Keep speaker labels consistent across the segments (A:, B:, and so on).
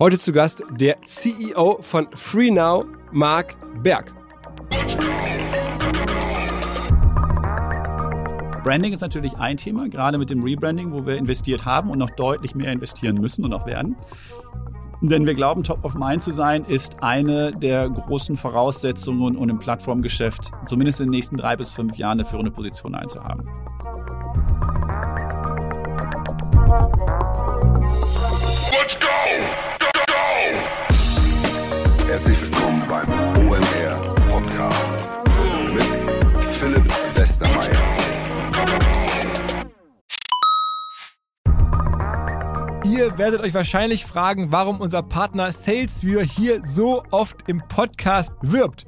A: Heute zu Gast der CEO von FreeNow, Marc Berg.
B: Branding ist natürlich ein Thema, gerade mit dem Rebranding, wo wir investiert haben und noch deutlich mehr investieren müssen und auch werden. Denn wir glauben, Top of Mind zu sein, ist eine der großen Voraussetzungen, um im Plattformgeschäft zumindest in den nächsten drei bis fünf Jahren eine führende Position einzuhaben.
C: Herzlich willkommen beim OMR Podcast mit Philipp Westermeier.
A: Ihr werdet euch wahrscheinlich fragen, warum unser Partner SalesViewer hier so oft im Podcast wirbt.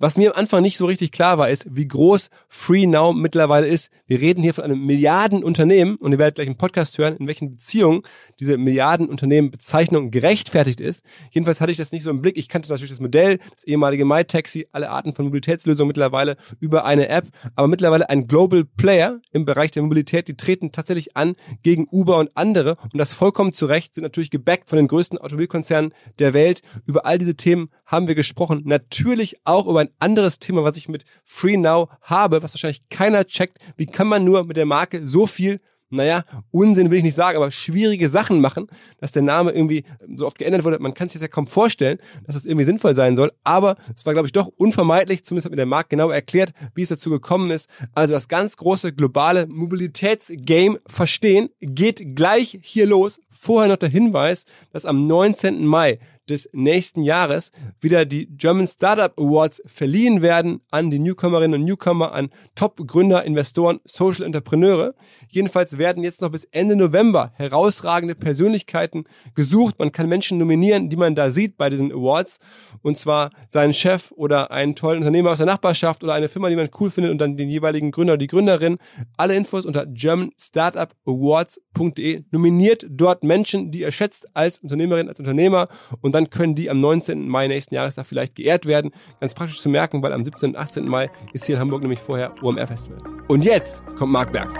A: Was mir am Anfang nicht so richtig klar war, ist, wie groß FreeNow mittlerweile ist. Wir reden hier von einem Milliardenunternehmen und ihr werdet gleich im Podcast hören, in welchen Beziehungen diese Milliardenunternehmen-Bezeichnung gerechtfertigt ist. Jedenfalls hatte ich das nicht so im Blick. Ich kannte natürlich das Modell, das ehemalige MyTaxi, alle Arten von Mobilitätslösungen mittlerweile über eine App, aber mittlerweile ein Global Player im Bereich der Mobilität. Die treten tatsächlich an gegen Uber und andere und das vollkommen zu Recht, sind natürlich gebackt von den größten Automobilkonzernen der Welt. Über all diese Themen haben wir gesprochen. Natürlich auch über ein anderes Thema, was ich mit Free Now habe, was wahrscheinlich keiner checkt. Wie kann man nur mit der Marke so viel naja, Unsinn will ich nicht sagen, aber schwierige Sachen machen, dass der Name irgendwie so oft geändert wurde. Man kann es sich ja kaum vorstellen, dass das irgendwie sinnvoll sein soll, aber es war, glaube ich, doch unvermeidlich, zumindest hat mir der Markt genau erklärt, wie es dazu gekommen ist. Also das ganz große globale Mobilitätsgame verstehen geht gleich hier los. Vorher noch der Hinweis, dass am 19. Mai des nächsten Jahres wieder die German Startup Awards verliehen werden an die Newcomerinnen und Newcomer, an Top-Gründer, Investoren, Social Entrepreneure. Jedenfalls werden jetzt noch bis Ende November herausragende Persönlichkeiten gesucht. Man kann Menschen nominieren, die man da sieht bei diesen Awards. Und zwar seinen Chef oder einen tollen Unternehmer aus der Nachbarschaft oder eine Firma, die man cool findet und dann den jeweiligen Gründer oder die Gründerin. Alle Infos unter germanstartupawards.de. Nominiert dort Menschen, die ihr schätzt als Unternehmerin, als Unternehmer und dann können die am 19. Mai nächsten Jahres da vielleicht geehrt werden. Ganz praktisch zu merken, weil am 17. und 18. Mai ist hier in Hamburg nämlich vorher OMR Festival. Und jetzt kommt Marc Berg.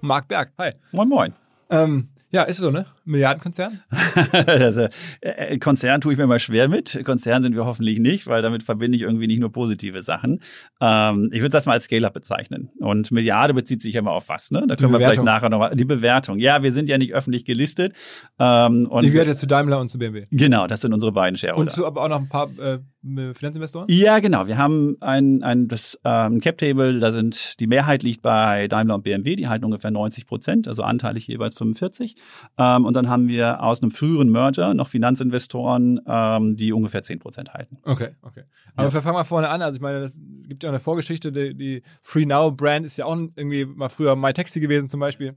A: Marc Berg, hi.
B: Moin, moin.
A: Ähm, ja, ist so, ne? Milliardenkonzern?
B: also, äh, Konzern tue ich mir mal schwer mit. Konzern sind wir hoffentlich nicht, weil damit verbinde ich irgendwie nicht nur positive Sachen. Ähm, ich würde das mal als Scale-Up bezeichnen. Und Milliarde bezieht sich ja mal auf was, ne? Da können wir vielleicht nachher nochmal. Die Bewertung. Ja, wir sind ja nicht öffentlich gelistet.
A: Ähm, und Die gehört ja zu Daimler und zu BMW.
B: Genau, das sind unsere beiden Shareholder.
A: Und zu aber auch noch ein paar äh, Finanzinvestoren?
B: Ja, genau. Wir haben ein, ein das, ähm, Cap Table, da sind die Mehrheit liegt bei Daimler und BMW, die halten ungefähr 90 Prozent, also anteilig jeweils 45. Ähm, und dann haben wir aus einem früheren Merger noch Finanzinvestoren, ähm, die ungefähr 10 Prozent halten.
A: Okay, okay. Aber ja. wir fangen mal vorne an. Also ich meine, es gibt ja auch eine Vorgeschichte, die, die Free Now Brand ist ja auch irgendwie mal früher MyTaxi gewesen zum Beispiel.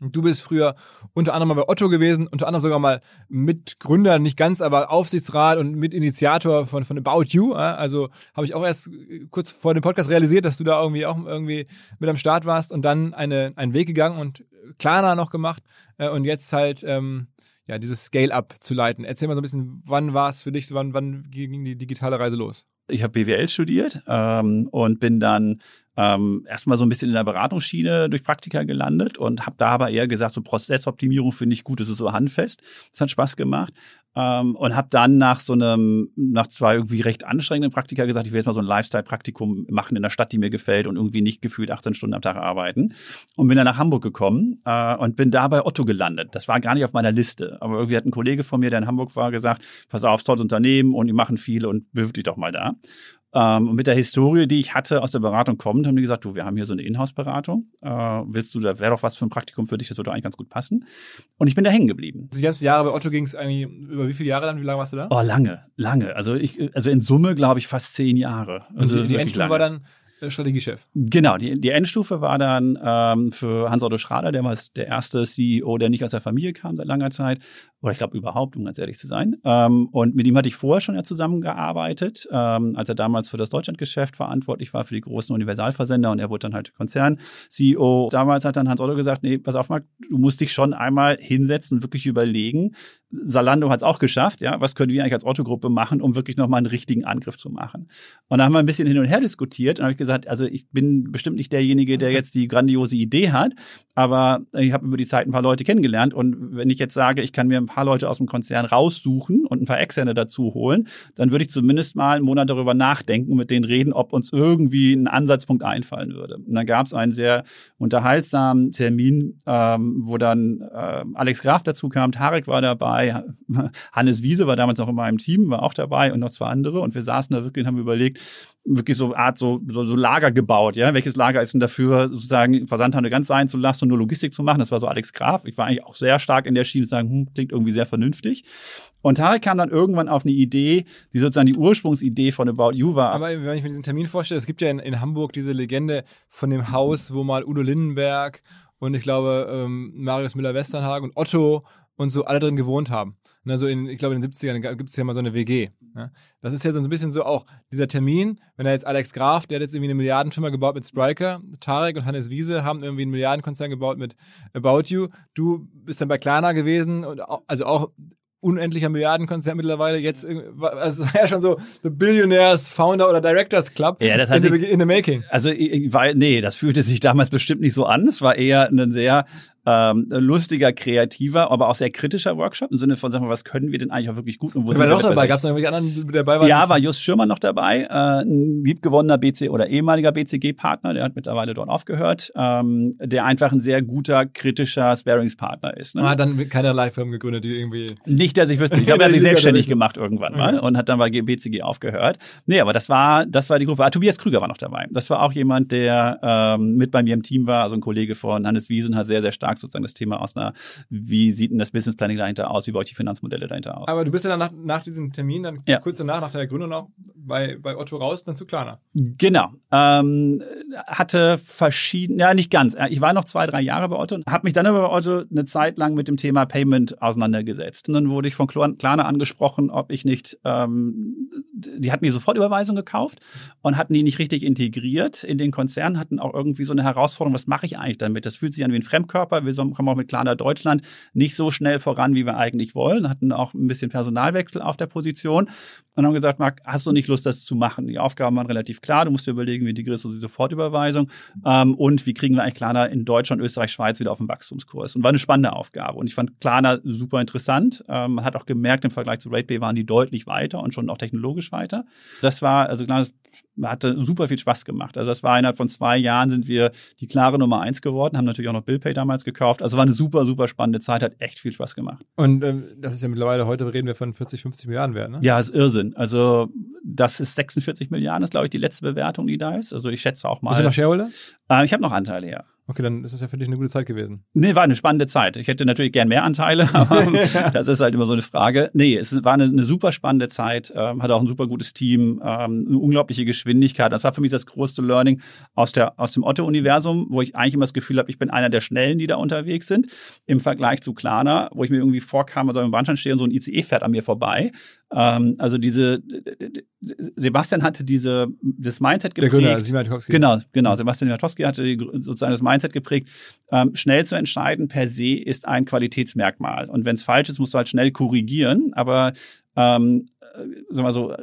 A: Du bist früher unter anderem bei Otto gewesen, unter anderem sogar mal Mitgründer, nicht ganz, aber Aufsichtsrat und Mitinitiator von, von About You. Also habe ich auch erst kurz vor dem Podcast realisiert, dass du da irgendwie auch irgendwie mit am Start warst und dann eine, einen Weg gegangen und Klarna noch gemacht äh, und jetzt halt ähm, ja dieses Scale-Up zu leiten. Erzähl mal so ein bisschen, wann war es für dich, wann, wann ging die digitale Reise los?
B: Ich habe BWL studiert ähm, und bin dann ähm, erstmal so ein bisschen in der Beratungsschiene durch Praktika gelandet und habe da aber eher gesagt, so Prozessoptimierung finde ich gut, das ist so handfest. Das hat Spaß gemacht. Ähm, und habe dann nach so einem, nach zwei irgendwie recht anstrengenden Praktika gesagt, ich will jetzt mal so ein Lifestyle-Praktikum machen in der Stadt, die mir gefällt und irgendwie nicht gefühlt 18 Stunden am Tag arbeiten. Und bin dann nach Hamburg gekommen äh, und bin da bei Otto gelandet. Das war gar nicht auf meiner Liste. Aber irgendwie hat ein Kollege von mir, der in Hamburg war, gesagt, pass auf, tolles Unternehmen und die machen viel und bewirb dich doch mal da. Ähm, und mit der Historie, die ich hatte aus der Beratung kommend, haben die gesagt, du, wir haben hier so eine Inhouse-Beratung. Äh, willst du, da wäre doch was für ein Praktikum für dich, das würde eigentlich ganz gut passen. Und ich bin da hängen geblieben.
A: Die ganzen Jahre bei Otto ging es eigentlich über wie viele Jahre dann? Wie lange warst du da?
B: Oh, lange, lange. Also ich, also in Summe glaube ich fast zehn Jahre. Also
A: Und die, die
B: wirklich
A: Endstufe war dann Strategiechef.
B: Genau, die, die Endstufe war dann ähm, für Hans-Otto Schrader, der war der erste CEO, der nicht aus der Familie kam seit langer Zeit. Oder ich glaube überhaupt, um ganz ehrlich zu sein. Ähm, und mit ihm hatte ich vorher schon ja zusammengearbeitet, ähm, als er damals für das Deutschlandgeschäft verantwortlich war, für die großen Universalversender und er wurde dann halt Konzern-CEO. Damals hat dann Hans-Otto gesagt, nee, pass auf, Marc, du musst dich schon einmal hinsetzen und wirklich überlegen. Salando hat es auch geschafft, ja, was können wir eigentlich als Otto-Gruppe machen, um wirklich nochmal einen richtigen Angriff zu machen. Und da haben wir ein bisschen hin und her diskutiert und habe ich gesagt, also ich bin bestimmt nicht derjenige, der jetzt die grandiose Idee hat, aber ich habe über die Zeit ein paar Leute kennengelernt und wenn ich jetzt sage, ich kann mir ein paar Leute aus dem Konzern raussuchen und ein paar Externe dazu holen, dann würde ich zumindest mal einen Monat darüber nachdenken und mit denen reden, ob uns irgendwie ein Ansatzpunkt einfallen würde. Und dann gab es einen sehr unterhaltsamen Termin, ähm, wo dann äh, Alex Graf dazu kam, Tarek war dabei, Hannes Wiese war damals noch in meinem Team, war auch dabei und noch zwei andere und wir saßen da wirklich und haben überlegt, wirklich so Art so, so, so Lager gebaut, ja. Welches Lager ist denn dafür, sozusagen Versandhandel ganz sein zu lassen und nur Logistik zu machen? Das war so Alex Graf. Ich war eigentlich auch sehr stark in der Schiene, zu sagen, hm, klingt irgendwie sehr vernünftig. Und Tarek kam dann irgendwann auf eine Idee, die sozusagen die Ursprungsidee von About You war.
A: Aber wenn ich mir diesen Termin vorstelle, es gibt ja in, in Hamburg diese Legende von dem Haus, wo mal Udo Lindenberg und ich glaube ähm, Marius Müller-Westernhagen und Otto und so alle drin gewohnt haben. Ne, so in, ich glaube in den 70ern gibt es ja mal so eine WG. Ne? Das ist ja so ein bisschen so auch dieser Termin, wenn er jetzt Alex Graf, der hat jetzt irgendwie eine Milliardenfirma gebaut mit Striker, Tarek und Hannes Wiese haben irgendwie einen Milliardenkonzern gebaut mit About You. Du bist dann bei Klarna gewesen und auch, also auch unendlicher Milliardenkonzern mittlerweile. Jetzt, also es war ja schon so The Billionaires Founder oder Directors Club
B: Ja, das hat
A: in, the, in the making.
B: Also war, nee, das fühlte sich damals bestimmt nicht so an. Es war eher ein sehr ähm, lustiger, kreativer, aber auch sehr kritischer Workshop im Sinne von, sag mal, was können wir denn eigentlich auch wirklich gut und wo sind wir
A: noch dabei? Gab es noch irgendwelche anderen, die dabei waren?
B: Ja, war Just Schirmer noch dabei, äh, ein liebgewonnener BC oder ehemaliger BCG-Partner, der hat mittlerweile dort aufgehört, ähm, der einfach ein sehr guter, kritischer Sparingspartner ist. Ne?
A: Hat dann keinerlei Firmen gegründet, die irgendwie.
B: Nicht, dass ich wüsste. Ich glaube, er hat sich selbstständig gemacht irgendwann mal und hat dann bei BCG aufgehört. Nee, aber das war, das war die Gruppe. Ah, Tobias Krüger war noch dabei. Das war auch jemand, der ähm, mit bei mir im Team war, also ein Kollege von Hannes Wiesen, hat sehr, sehr stark sozusagen das Thema aus einer, wie sieht denn das Business Planning dahinter aus, wie baue ich die Finanzmodelle dahinter aus.
A: Aber du bist ja dann nach, nach diesem Termin, dann
B: Ja.
A: kurz danach, nach der Gründung noch, bei, bei Otto raus, dann zu Klarna.
B: Genau. Ähm, hatte verschiedene, ja nicht ganz. Ich war noch zwei, drei Jahre bei Otto und habe mich dann aber bei Otto eine Zeit lang mit dem Thema Payment auseinandergesetzt. Und dann wurde ich von Klar- Klarna angesprochen, ob ich nicht, ähm, die hatten die Sofortüberweisung gekauft und hatten die nicht richtig integriert in den Konzern, hatten auch irgendwie so eine Herausforderung, was mache ich eigentlich damit? Das fühlt sich an wie ein Fremdkörper. Wir kommen auch mit Klarna Deutschland nicht so schnell voran, wie wir eigentlich wollen. Hatten auch ein bisschen Personalwechsel auf der Position und haben gesagt, Marc, hast du nicht Lust, das zu machen? Die Aufgaben waren relativ klar. Du musst dir überlegen, wie kriegst du die Sofortüberweisung ähm, und wie kriegen wir eigentlich Klarna in Deutschland, Österreich, Schweiz wieder auf den Wachstumskurs. Und war eine spannende Aufgabe. Und ich fand Klarna super interessant. Ähm, man hat auch gemerkt, im Vergleich zu RatePay waren die deutlich weiter und schon auch technologisch weiter. Das war, also Klarna hatte super viel Spaß gemacht. Also das war innerhalb von zwei Jahren sind wir die klare Nummer eins geworden, haben natürlich auch noch BillPay damals gekauft. Also war eine super, super spannende Zeit, hat echt viel Spaß gemacht.
A: Und ähm, das ist ja mittlerweile, heute reden wir von 40, 50 Milliarden wert, ne?
B: Ja, ist Irrsinn. Also das ist 46 Milliarden, ist glaube ich die letzte Bewertung, die da ist. Also ich schätze auch
A: Bist du
B: mal.
A: noch Shareholder?
B: Äh, ich habe noch Anteile, ja.
A: Okay, dann ist das ja für dich eine gute Zeit gewesen.
B: Nee, war eine spannende Zeit. Ich hätte natürlich gern mehr Anteile, aber das ist halt immer so eine Frage. Nee, es war eine, eine super spannende Zeit, ähm, hatte auch ein super gutes Team, ähm, eine unglaubliche Geschwindigkeit. Das war für mich das größte Learning aus, der, aus dem Otto-Universum, wo ich eigentlich immer das Gefühl habe, ich bin einer der Schnellen, die da unterwegs sind, im Vergleich zu Klarna, wo ich mir irgendwie vorkam, also im Bahnsteig stehe und so ein ICE fährt an mir vorbei. Ähm, also diese, Sebastian hatte diese, das Mindset
A: Der
B: geprägt.
A: Gründer, Simon.
B: Genau, genau. Sebastian Jatowski hatte sozusagen das Mindset geprägt. Ähm, schnell zu entscheiden per se ist ein Qualitätsmerkmal. Und wenn es falsch ist, musst du halt schnell korrigieren. Aber ähm, äh, sagen wir so, äh,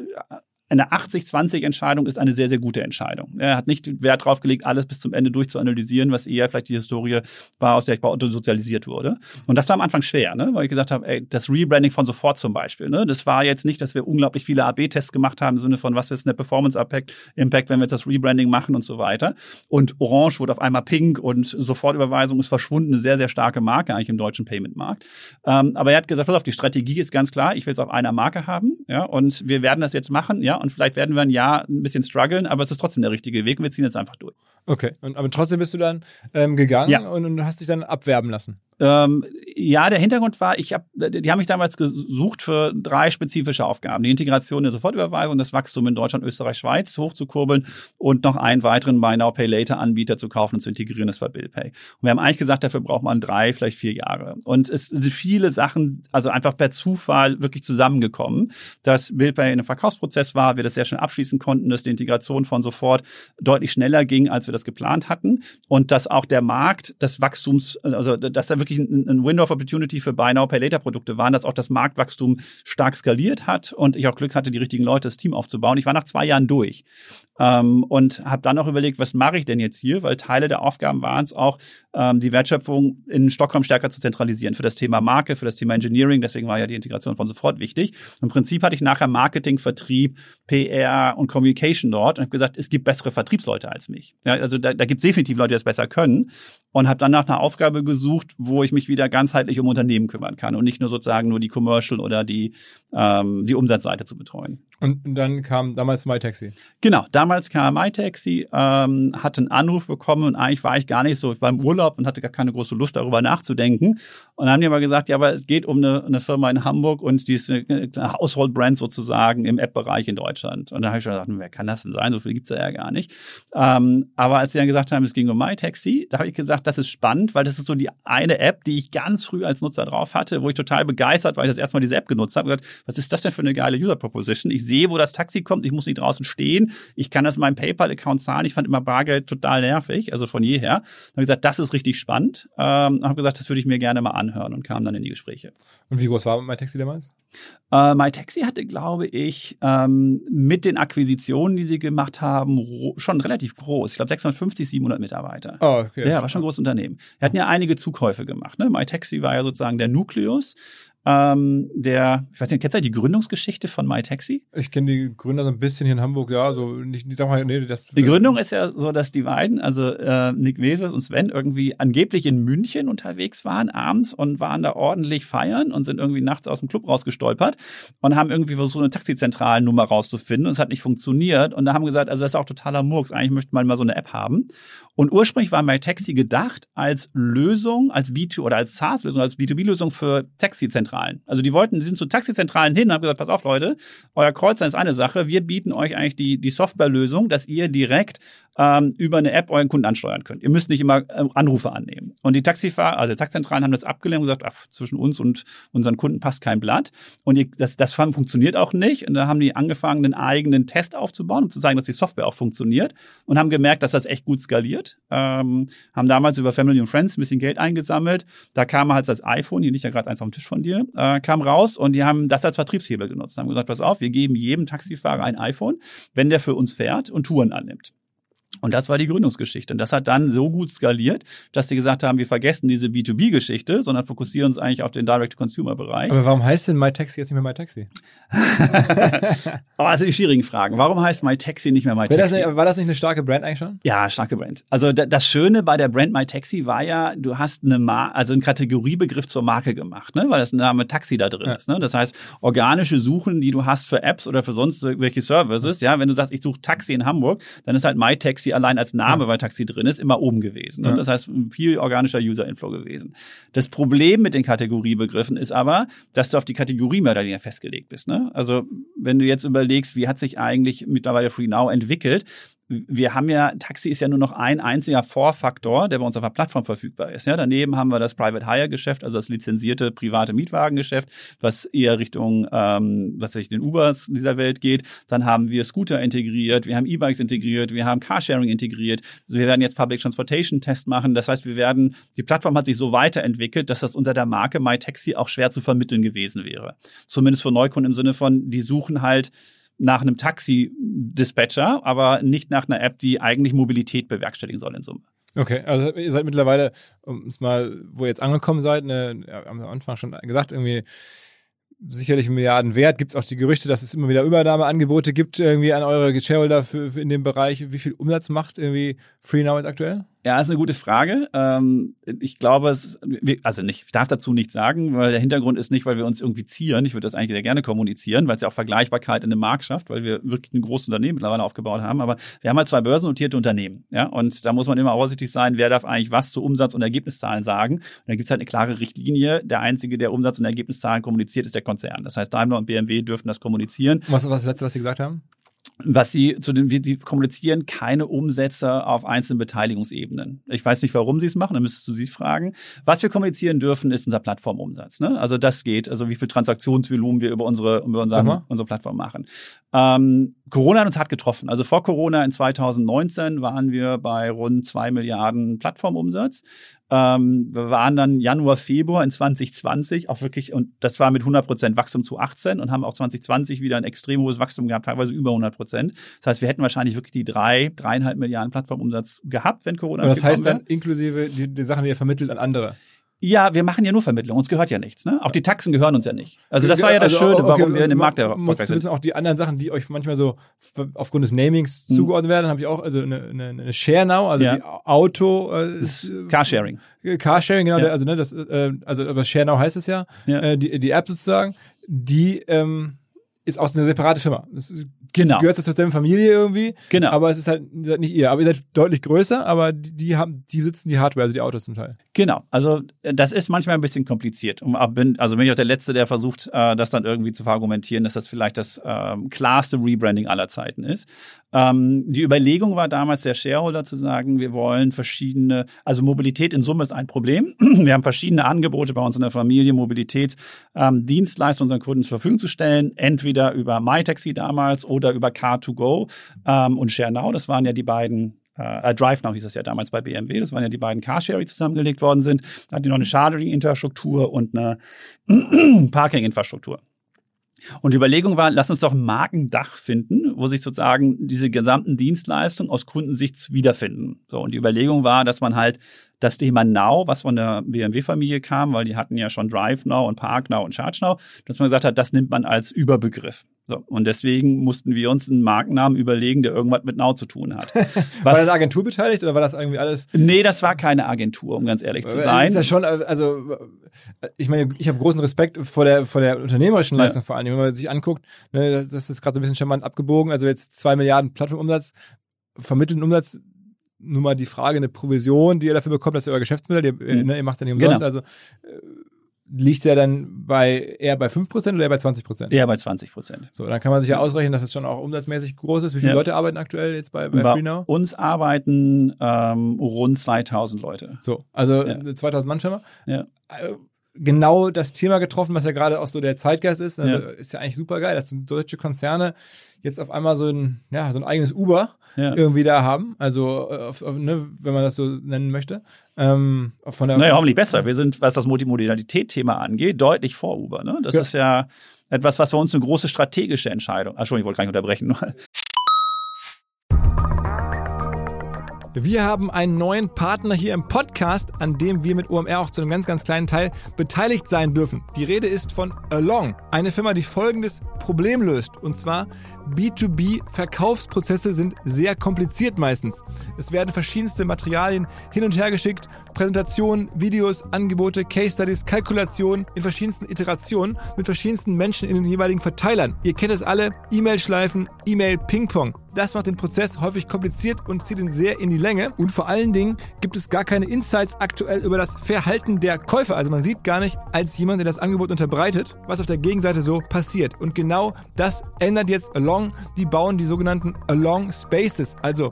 B: eine 80-20-Entscheidung ist eine sehr, sehr gute Entscheidung. Er hat nicht Wert drauf gelegt, alles bis zum Ende durchzuanalysieren, was eher vielleicht die Historie war, aus der ich bei Otto sozialisiert wurde. Und das war am Anfang schwer, ne? weil ich gesagt habe, ey, das Rebranding von sofort zum Beispiel, ne? das war jetzt nicht, dass wir unglaublich viele AB-Tests gemacht haben, im Sinne von, was ist eine Performance-Impact, Impact, wenn wir jetzt das Rebranding machen und so weiter. Und Orange wurde auf einmal pink und Sofortüberweisung ist verschwunden, eine sehr, sehr starke Marke eigentlich im deutschen Payment-Markt. Ähm, aber er hat gesagt, pass auf, die Strategie ist ganz klar, ich will es auf einer Marke haben, ja, und wir werden das jetzt machen, ja, und vielleicht werden wir ein Jahr ein bisschen strugglen, aber es ist trotzdem der richtige Weg und wir ziehen jetzt einfach durch.
A: Okay, und, aber trotzdem bist du dann ähm, gegangen
B: Ja.
A: und, und hast dich dann abwerben lassen.
B: Ähm, ja, der Hintergrund war, ich hab, die haben mich damals gesucht für drei spezifische Aufgaben. Die Integration der Sofortüberweisung, das Wachstum in Deutschland, Österreich, Schweiz hochzukurbeln und noch einen weiteren Buy Now Pay Later Anbieter zu kaufen und zu integrieren, das war BillPay. Und wir haben eigentlich gesagt, dafür braucht man drei, vielleicht vier Jahre. Und es sind viele Sachen, also einfach per Zufall wirklich zusammengekommen, dass BillPay in einem Verkaufsprozess war, wir das sehr schnell abschließen konnten, dass die Integration von sofort deutlich schneller ging, als wir das geplant hatten und dass auch der Markt das Wachstums, also dass da wirklich ein, ein Window of Opportunity für Buy Now Pay Later Produkte waren, dass auch das Marktwachstum stark skaliert hat und ich auch Glück hatte, die richtigen Leute, das Team aufzubauen. Ich war nach zwei Jahren durch ähm, und habe dann auch überlegt, was mache ich denn jetzt hier, weil Teile der Aufgaben waren es auch, ähm, die Wertschöpfung in Stockholm stärker zu zentralisieren für das Thema Marke, für das Thema Engineering. Deswegen war ja die Integration von sofort wichtig. Im Prinzip hatte ich nachher Marketing, Vertrieb, PR und Communication dort und habe gesagt, es gibt bessere Vertriebsleute als mich. Ja, also da, da gibt es definitiv Leute, die das besser können und habe dann nach einer Aufgabe gesucht, wo ich mich wieder ganzheitlich um Unternehmen kümmern kann und nicht nur sozusagen nur die Commercial oder die ähm, die Umsatzseite zu betreuen.
A: Und dann kam damals MyTaxi.
B: Genau, damals kam MyTaxi, ähm, hatte einen Anruf bekommen und eigentlich war ich gar nicht so, ich war im Urlaub und hatte gar keine große Lust darüber nachzudenken. Und dann haben die aber gesagt, ja, aber es geht um eine, eine Firma in Hamburg und die ist eine, eine Household-Brand sozusagen im App-Bereich in Deutschland. Und da habe ich schon gesagt, wer kann das denn sein? So viel gibt's ja gar nicht. Ähm, aber als sie dann gesagt haben, es ging um MyTaxi, da habe ich gesagt, das ist spannend, weil das ist so die eine App, die ich ganz früh als Nutzer drauf hatte, wo ich total begeistert war, ich das erste Mal diese App genutzt habe. Und gesagt, was ist das denn für eine geile User-Proposition? Ich sehe, wo das Taxi kommt, ich muss nicht draußen stehen, ich kann das in meinem PayPal-Account zahlen. Ich fand immer Bargeld total nervig, also von jeher. Dann habe ich gesagt, das ist richtig spannend. Ähm, habe gesagt, das würde ich mir gerne mal anhören und kam dann in die Gespräche.
A: Und wie groß war MyTaxi damals?
B: Äh, MyTaxi hatte, glaube ich, ähm, mit den Akquisitionen, die sie gemacht haben, schon relativ groß. Ich glaube 650, 700 Mitarbeiter.
A: Oh, okay.
B: Ja, war schon ein großes Unternehmen. Wir hatten ja einige Zukäufe gemacht. Ne? MyTaxi war ja sozusagen der Nukleus. Ähm, der, ich weiß nicht, kennst du die Gründungsgeschichte von MyTaxi?
A: Ich kenne die Gründer so ein bisschen hier in Hamburg, ja, so nicht, sag mal, nee, das.
B: Die Gründung ist ja so, dass die beiden, also äh, Nick Vesels und Sven, irgendwie angeblich in München unterwegs waren abends und waren da ordentlich feiern und sind irgendwie nachts aus dem Club rausgestolpert und haben irgendwie versucht, eine Taxizentralennummer rauszufinden und es hat nicht funktioniert und da haben gesagt, also das ist auch totaler Murks, eigentlich möchte man mal so eine App haben. Und ursprünglich war MyTaxi gedacht als Lösung, als B2 oder als SaaS-Lösung, als B2B-Lösung für Taxizentralen. Also die wollten, die sind zu Taxizentralen hin und haben gesagt, pass auf Leute, euer Kreuzer ist eine Sache, wir bieten euch eigentlich die, die Softwarelösung, dass ihr direkt ähm, über eine App euren Kunden ansteuern könnt. Ihr müsst nicht immer äh, Anrufe annehmen. Und die Taxifahrer, also die Taxizentralen haben das abgelehnt und gesagt, ach, zwischen uns und unseren Kunden passt kein Blatt. Und die, das, das funktioniert auch nicht. Und da haben die angefangen, einen eigenen Test aufzubauen, um zu sagen, dass die Software auch funktioniert. Und haben gemerkt, dass das echt gut skaliert. Ähm, haben damals über Family und Friends ein bisschen Geld eingesammelt. Da kam halt das iPhone, hier liegt ja gerade eins auf dem Tisch von dir, äh, kam raus und die haben das als Vertriebshebel genutzt. Haben gesagt, pass auf, wir geben jedem Taxifahrer ein iPhone, wenn der für uns fährt und Touren annimmt. Und das war die Gründungsgeschichte. Und das hat dann so gut skaliert, dass sie gesagt haben, wir vergessen diese B2B-Geschichte, sondern fokussieren uns eigentlich auf den Direct-to-Consumer-Bereich.
A: Aber warum heißt denn MyTaxi jetzt nicht mehr MyTaxi?
B: Aber also die schwierigen Fragen. Warum heißt MyTaxi nicht mehr
A: War
B: MyTaxi?
A: nicht, war das nicht eine starke Brand eigentlich schon?
B: Ja, starke Brand. Also da, das Schöne bei der Brand MyTaxi war ja, du hast eine Mar also einen Kategoriebegriff zur Marke gemacht, ne? weil das Name Taxi da drin
A: Ja.
B: ist. Ne? Das heißt, organische Suchen, die du hast für Apps oder für sonst welche Services, ja, wenn du sagst, ich suche Taxi in Hamburg, dann ist halt MyTaxi allein als Name, weil Taxi drin ist, immer oben gewesen. Ne?
A: Ja.
B: Das heißt, viel organischer User-Inflow gewesen. Das Problem mit den Kategoriebegriffen ist aber, dass du auf die Kategorie mehr oder weniger festgelegt bist. Ne? Also wenn du jetzt überlegst, wie hat sich eigentlich mittlerweile FreeNow entwickelt, wir haben ja, Taxi ist ja nur noch ein einziger Vorfaktor, der bei uns auf der Plattform verfügbar ist. Ja, daneben haben wir das Private Hire Geschäft, also das lizenzierte private Mietwagengeschäft, was eher Richtung, ähm, was weiß ich, den Ubers dieser Welt geht. Dann haben wir Scooter integriert, wir haben E-Bikes integriert, wir haben Carsharing integriert. Also wir werden jetzt Public Transportation Test machen. Das heißt, wir werden, die Plattform hat sich so weiterentwickelt, dass das unter der Marke MyTaxi auch schwer zu vermitteln gewesen wäre. Zumindest für Neukunden im Sinne von, die suchen halt nach einem Taxi-Dispatcher, aber nicht nach einer App, die eigentlich Mobilität bewerkstelligen soll in Summe.
A: Okay, also ihr seid mittlerweile, um es mal, wo ihr jetzt angekommen seid, ne, am Anfang schon gesagt, irgendwie sicherlich Milliarden wert. Gibt es auch die Gerüchte, dass es immer wieder Übernahmeangebote gibt irgendwie an eure Shareholder für, für in dem Bereich. Wie viel Umsatz macht irgendwie FreeNow jetzt aktuell?
B: Ja, ist eine gute Frage. Ähm, ich glaube, es, also nicht, ich darf dazu nichts sagen, weil der Hintergrund ist nicht, weil wir uns irgendwie zieren. Ich würde das eigentlich sehr gerne kommunizieren, weil es ja auch Vergleichbarkeit in dem Markt schafft, weil wir wirklich ein großes Unternehmen mittlerweile aufgebaut haben. Aber wir haben halt zwei börsennotierte Unternehmen, ja, und da muss man immer vorsichtig sein, wer darf eigentlich was zu Umsatz- und Ergebniszahlen sagen. Und da gibt es halt eine klare Richtlinie. Der einzige, der Umsatz- und Ergebniszahlen kommuniziert, ist der Konzern. Das heißt, Daimler und BMW dürfen das kommunizieren.
A: Was war das letzte, was Sie gesagt haben?
B: Was sie zu den, wir die kommunizieren keine Umsätze auf einzelnen Beteiligungsebenen. Ich weiß nicht, warum sie es machen, dann müsstest du sie fragen. Was wir kommunizieren dürfen, ist unser Plattformumsatz. Ne? Also das geht, also wie viel Transaktionsvolumen wir über unsere, über unsere, unsere Plattform machen. Ähm, Corona hat uns hart getroffen. Also vor Corona in 2019 waren wir bei rund zwei Milliarden Plattformumsatz. Ähm, wir waren dann Januar, Februar in 2020 auch wirklich, und das war mit 100 Prozent Wachstum zu 18 und haben auch 2020 wieder ein extrem hohes Wachstum gehabt, teilweise über 100 Prozent. Das heißt, wir hätten wahrscheinlich wirklich die drei, dreieinhalb Milliarden Plattformumsatz gehabt, wenn Corona
A: Und das heißt
B: wäre.
A: dann inklusive die, die Sachen, die ihr vermittelt an andere.
B: Ja, wir machen ja nur Vermittlung, uns gehört ja nichts. Ne? Auch die Taxen gehören uns ja nicht. Also das war ja das
A: Also,
B: Schöne,
A: okay,
B: warum wir in dem Markt
A: muss
B: erfolgreich
A: wissen,
B: sind.
A: auch die anderen Sachen, die euch manchmal so aufgrund des Namings zugeordnet werden, habe ich auch, also eine, eine, eine Share Now, also
B: Ja.
A: die Auto, äh, ist,
B: Carsharing.
A: äh, Carsharing, genau,
B: Ja.
A: der- also ne, das, äh, also aber Share Now heißt es ja,
B: Ja.
A: Äh, die, die App sozusagen, die ähm, ist aus einer separate Firma. Das ist,
B: Genau.
A: gehört zur selben Familie irgendwie,
B: Genau.
A: aber es ist halt seid nicht ihr. Aber ihr seid deutlich größer, aber die, die haben, die besitzen die Hardware, also die Autos zum Teil.
B: Genau, also äh, das ist manchmal ein bisschen kompliziert. Also bin ich auch der Letzte, der versucht, äh, das dann irgendwie zu verargumentieren, dass das vielleicht das ähm, klarste Rebranding aller Zeiten ist. Ähm, die Überlegung war damals der Shareholder zu sagen, wir wollen verschiedene, also Mobilität in Summe ist ein Problem. Wir haben verschiedene Angebote bei uns in der Familie, Mobilitätsdienstleistungen ähm, unseren Kunden zur Verfügung zu stellen, entweder über MyTaxi damals oder über Car2Go ähm, und ShareNow. Das waren ja die beiden äh, DriveNow hieß es ja damals bei BMW. Das waren ja die beiden Carsharing, zusammengelegt worden sind. Da hatten die noch eine Chartering-Infrastruktur und eine Parking-Infrastruktur. Und die Überlegung war, lass uns doch ein Markendach finden, wo sich sozusagen diese gesamten Dienstleistungen aus Kundensicht wiederfinden. So, und die Überlegung war, dass man halt das Thema Now, was von der BMW-Familie kam, weil die hatten ja schon Drive Now und Park Now und Charge Now, dass man gesagt hat, das nimmt man als Überbegriff. So, und deswegen mussten wir uns einen Markennamen überlegen, der irgendwas mit Now zu tun hat.
A: War
B: Was,
A: da eine Agentur beteiligt oder war das irgendwie alles
B: nee, das war keine Agentur, um ganz ehrlich zu
A: Das
B: sein.
A: ist ja schon, also ich meine, ich habe großen Respekt vor der vor der unternehmerischen
B: Ja.
A: Leistung vor allem, wenn man sich anguckt, ne, das ist gerade so ein bisschen charmant abgebogen. Also jetzt zwei Milliarden Plattformumsatz, vermittelten Umsatz, nur mal die Frage, eine Provision, die ihr dafür bekommt, das ist ja euer Geschäftsmodell, ihr,
B: Mhm.
A: ne, ihr macht ja nicht umsonst,
B: Genau.
A: also äh, liegt der dann bei eher bei 5% oder eher bei 20%?
B: Eher bei 20 Prozent.
A: So, dann kann man sich ja ausrechnen, dass es schon auch umsatzmäßig groß ist. Wie viele
B: Ja.
A: Leute arbeiten aktuell jetzt bei, bei
B: Bei
A: FreeNow?
B: uns arbeiten ähm, rund 2000 Leute.
A: So, also
B: Ja.
A: eine 2000 Mann Firma.
B: Ja.
A: Äh, Genau das Thema getroffen, was ja gerade auch so der Zeitgeist ist. Also
B: Ja.
A: ist ja eigentlich super geil, dass deutsche Konzerne jetzt auf einmal so ein, ja, so ein eigenes Uber
B: Ja.
A: irgendwie da haben. Also, äh, auf, auf, ne, wenn man das so nennen möchte. Ähm, von der,
B: Naja, hoffentlich besser. Wir sind, was das Multimodalität-Thema angeht, deutlich vor Uber. Ne? Das
A: Ja.
B: ist ja etwas, was für uns eine große strategische Entscheidung. Ach, Entschuldigung, ich wollte gar nicht unterbrechen.
A: Wir haben einen neuen Partner hier im Podcast, an dem wir mit OMR auch zu einem ganz, ganz kleinen Teil beteiligt sein dürfen. Die Rede ist von Along, eine Firma, die folgendes Problem löst. Und zwar B2B-Verkaufsprozesse sind sehr kompliziert meistens. Es werden verschiedenste Materialien hin und her geschickt, Präsentationen, Videos, Angebote, Case Studies, Kalkulationen in verschiedensten Iterationen mit verschiedensten Menschen in den jeweiligen Verteilern. Ihr kennt es alle, E-Mail-Schleifen, E-Mail-Ping-Pong. Das macht den Prozess häufig kompliziert und zieht ihn sehr in die Länge. Und vor allen Dingen gibt es gar keine Insights aktuell über das Verhalten der Käufer. Also man sieht gar nicht als jemand, der das Angebot unterbreitet, was auf der Gegenseite so passiert. Und genau das ändert jetzt Along. Die bauen die sogenannten Along Spaces, also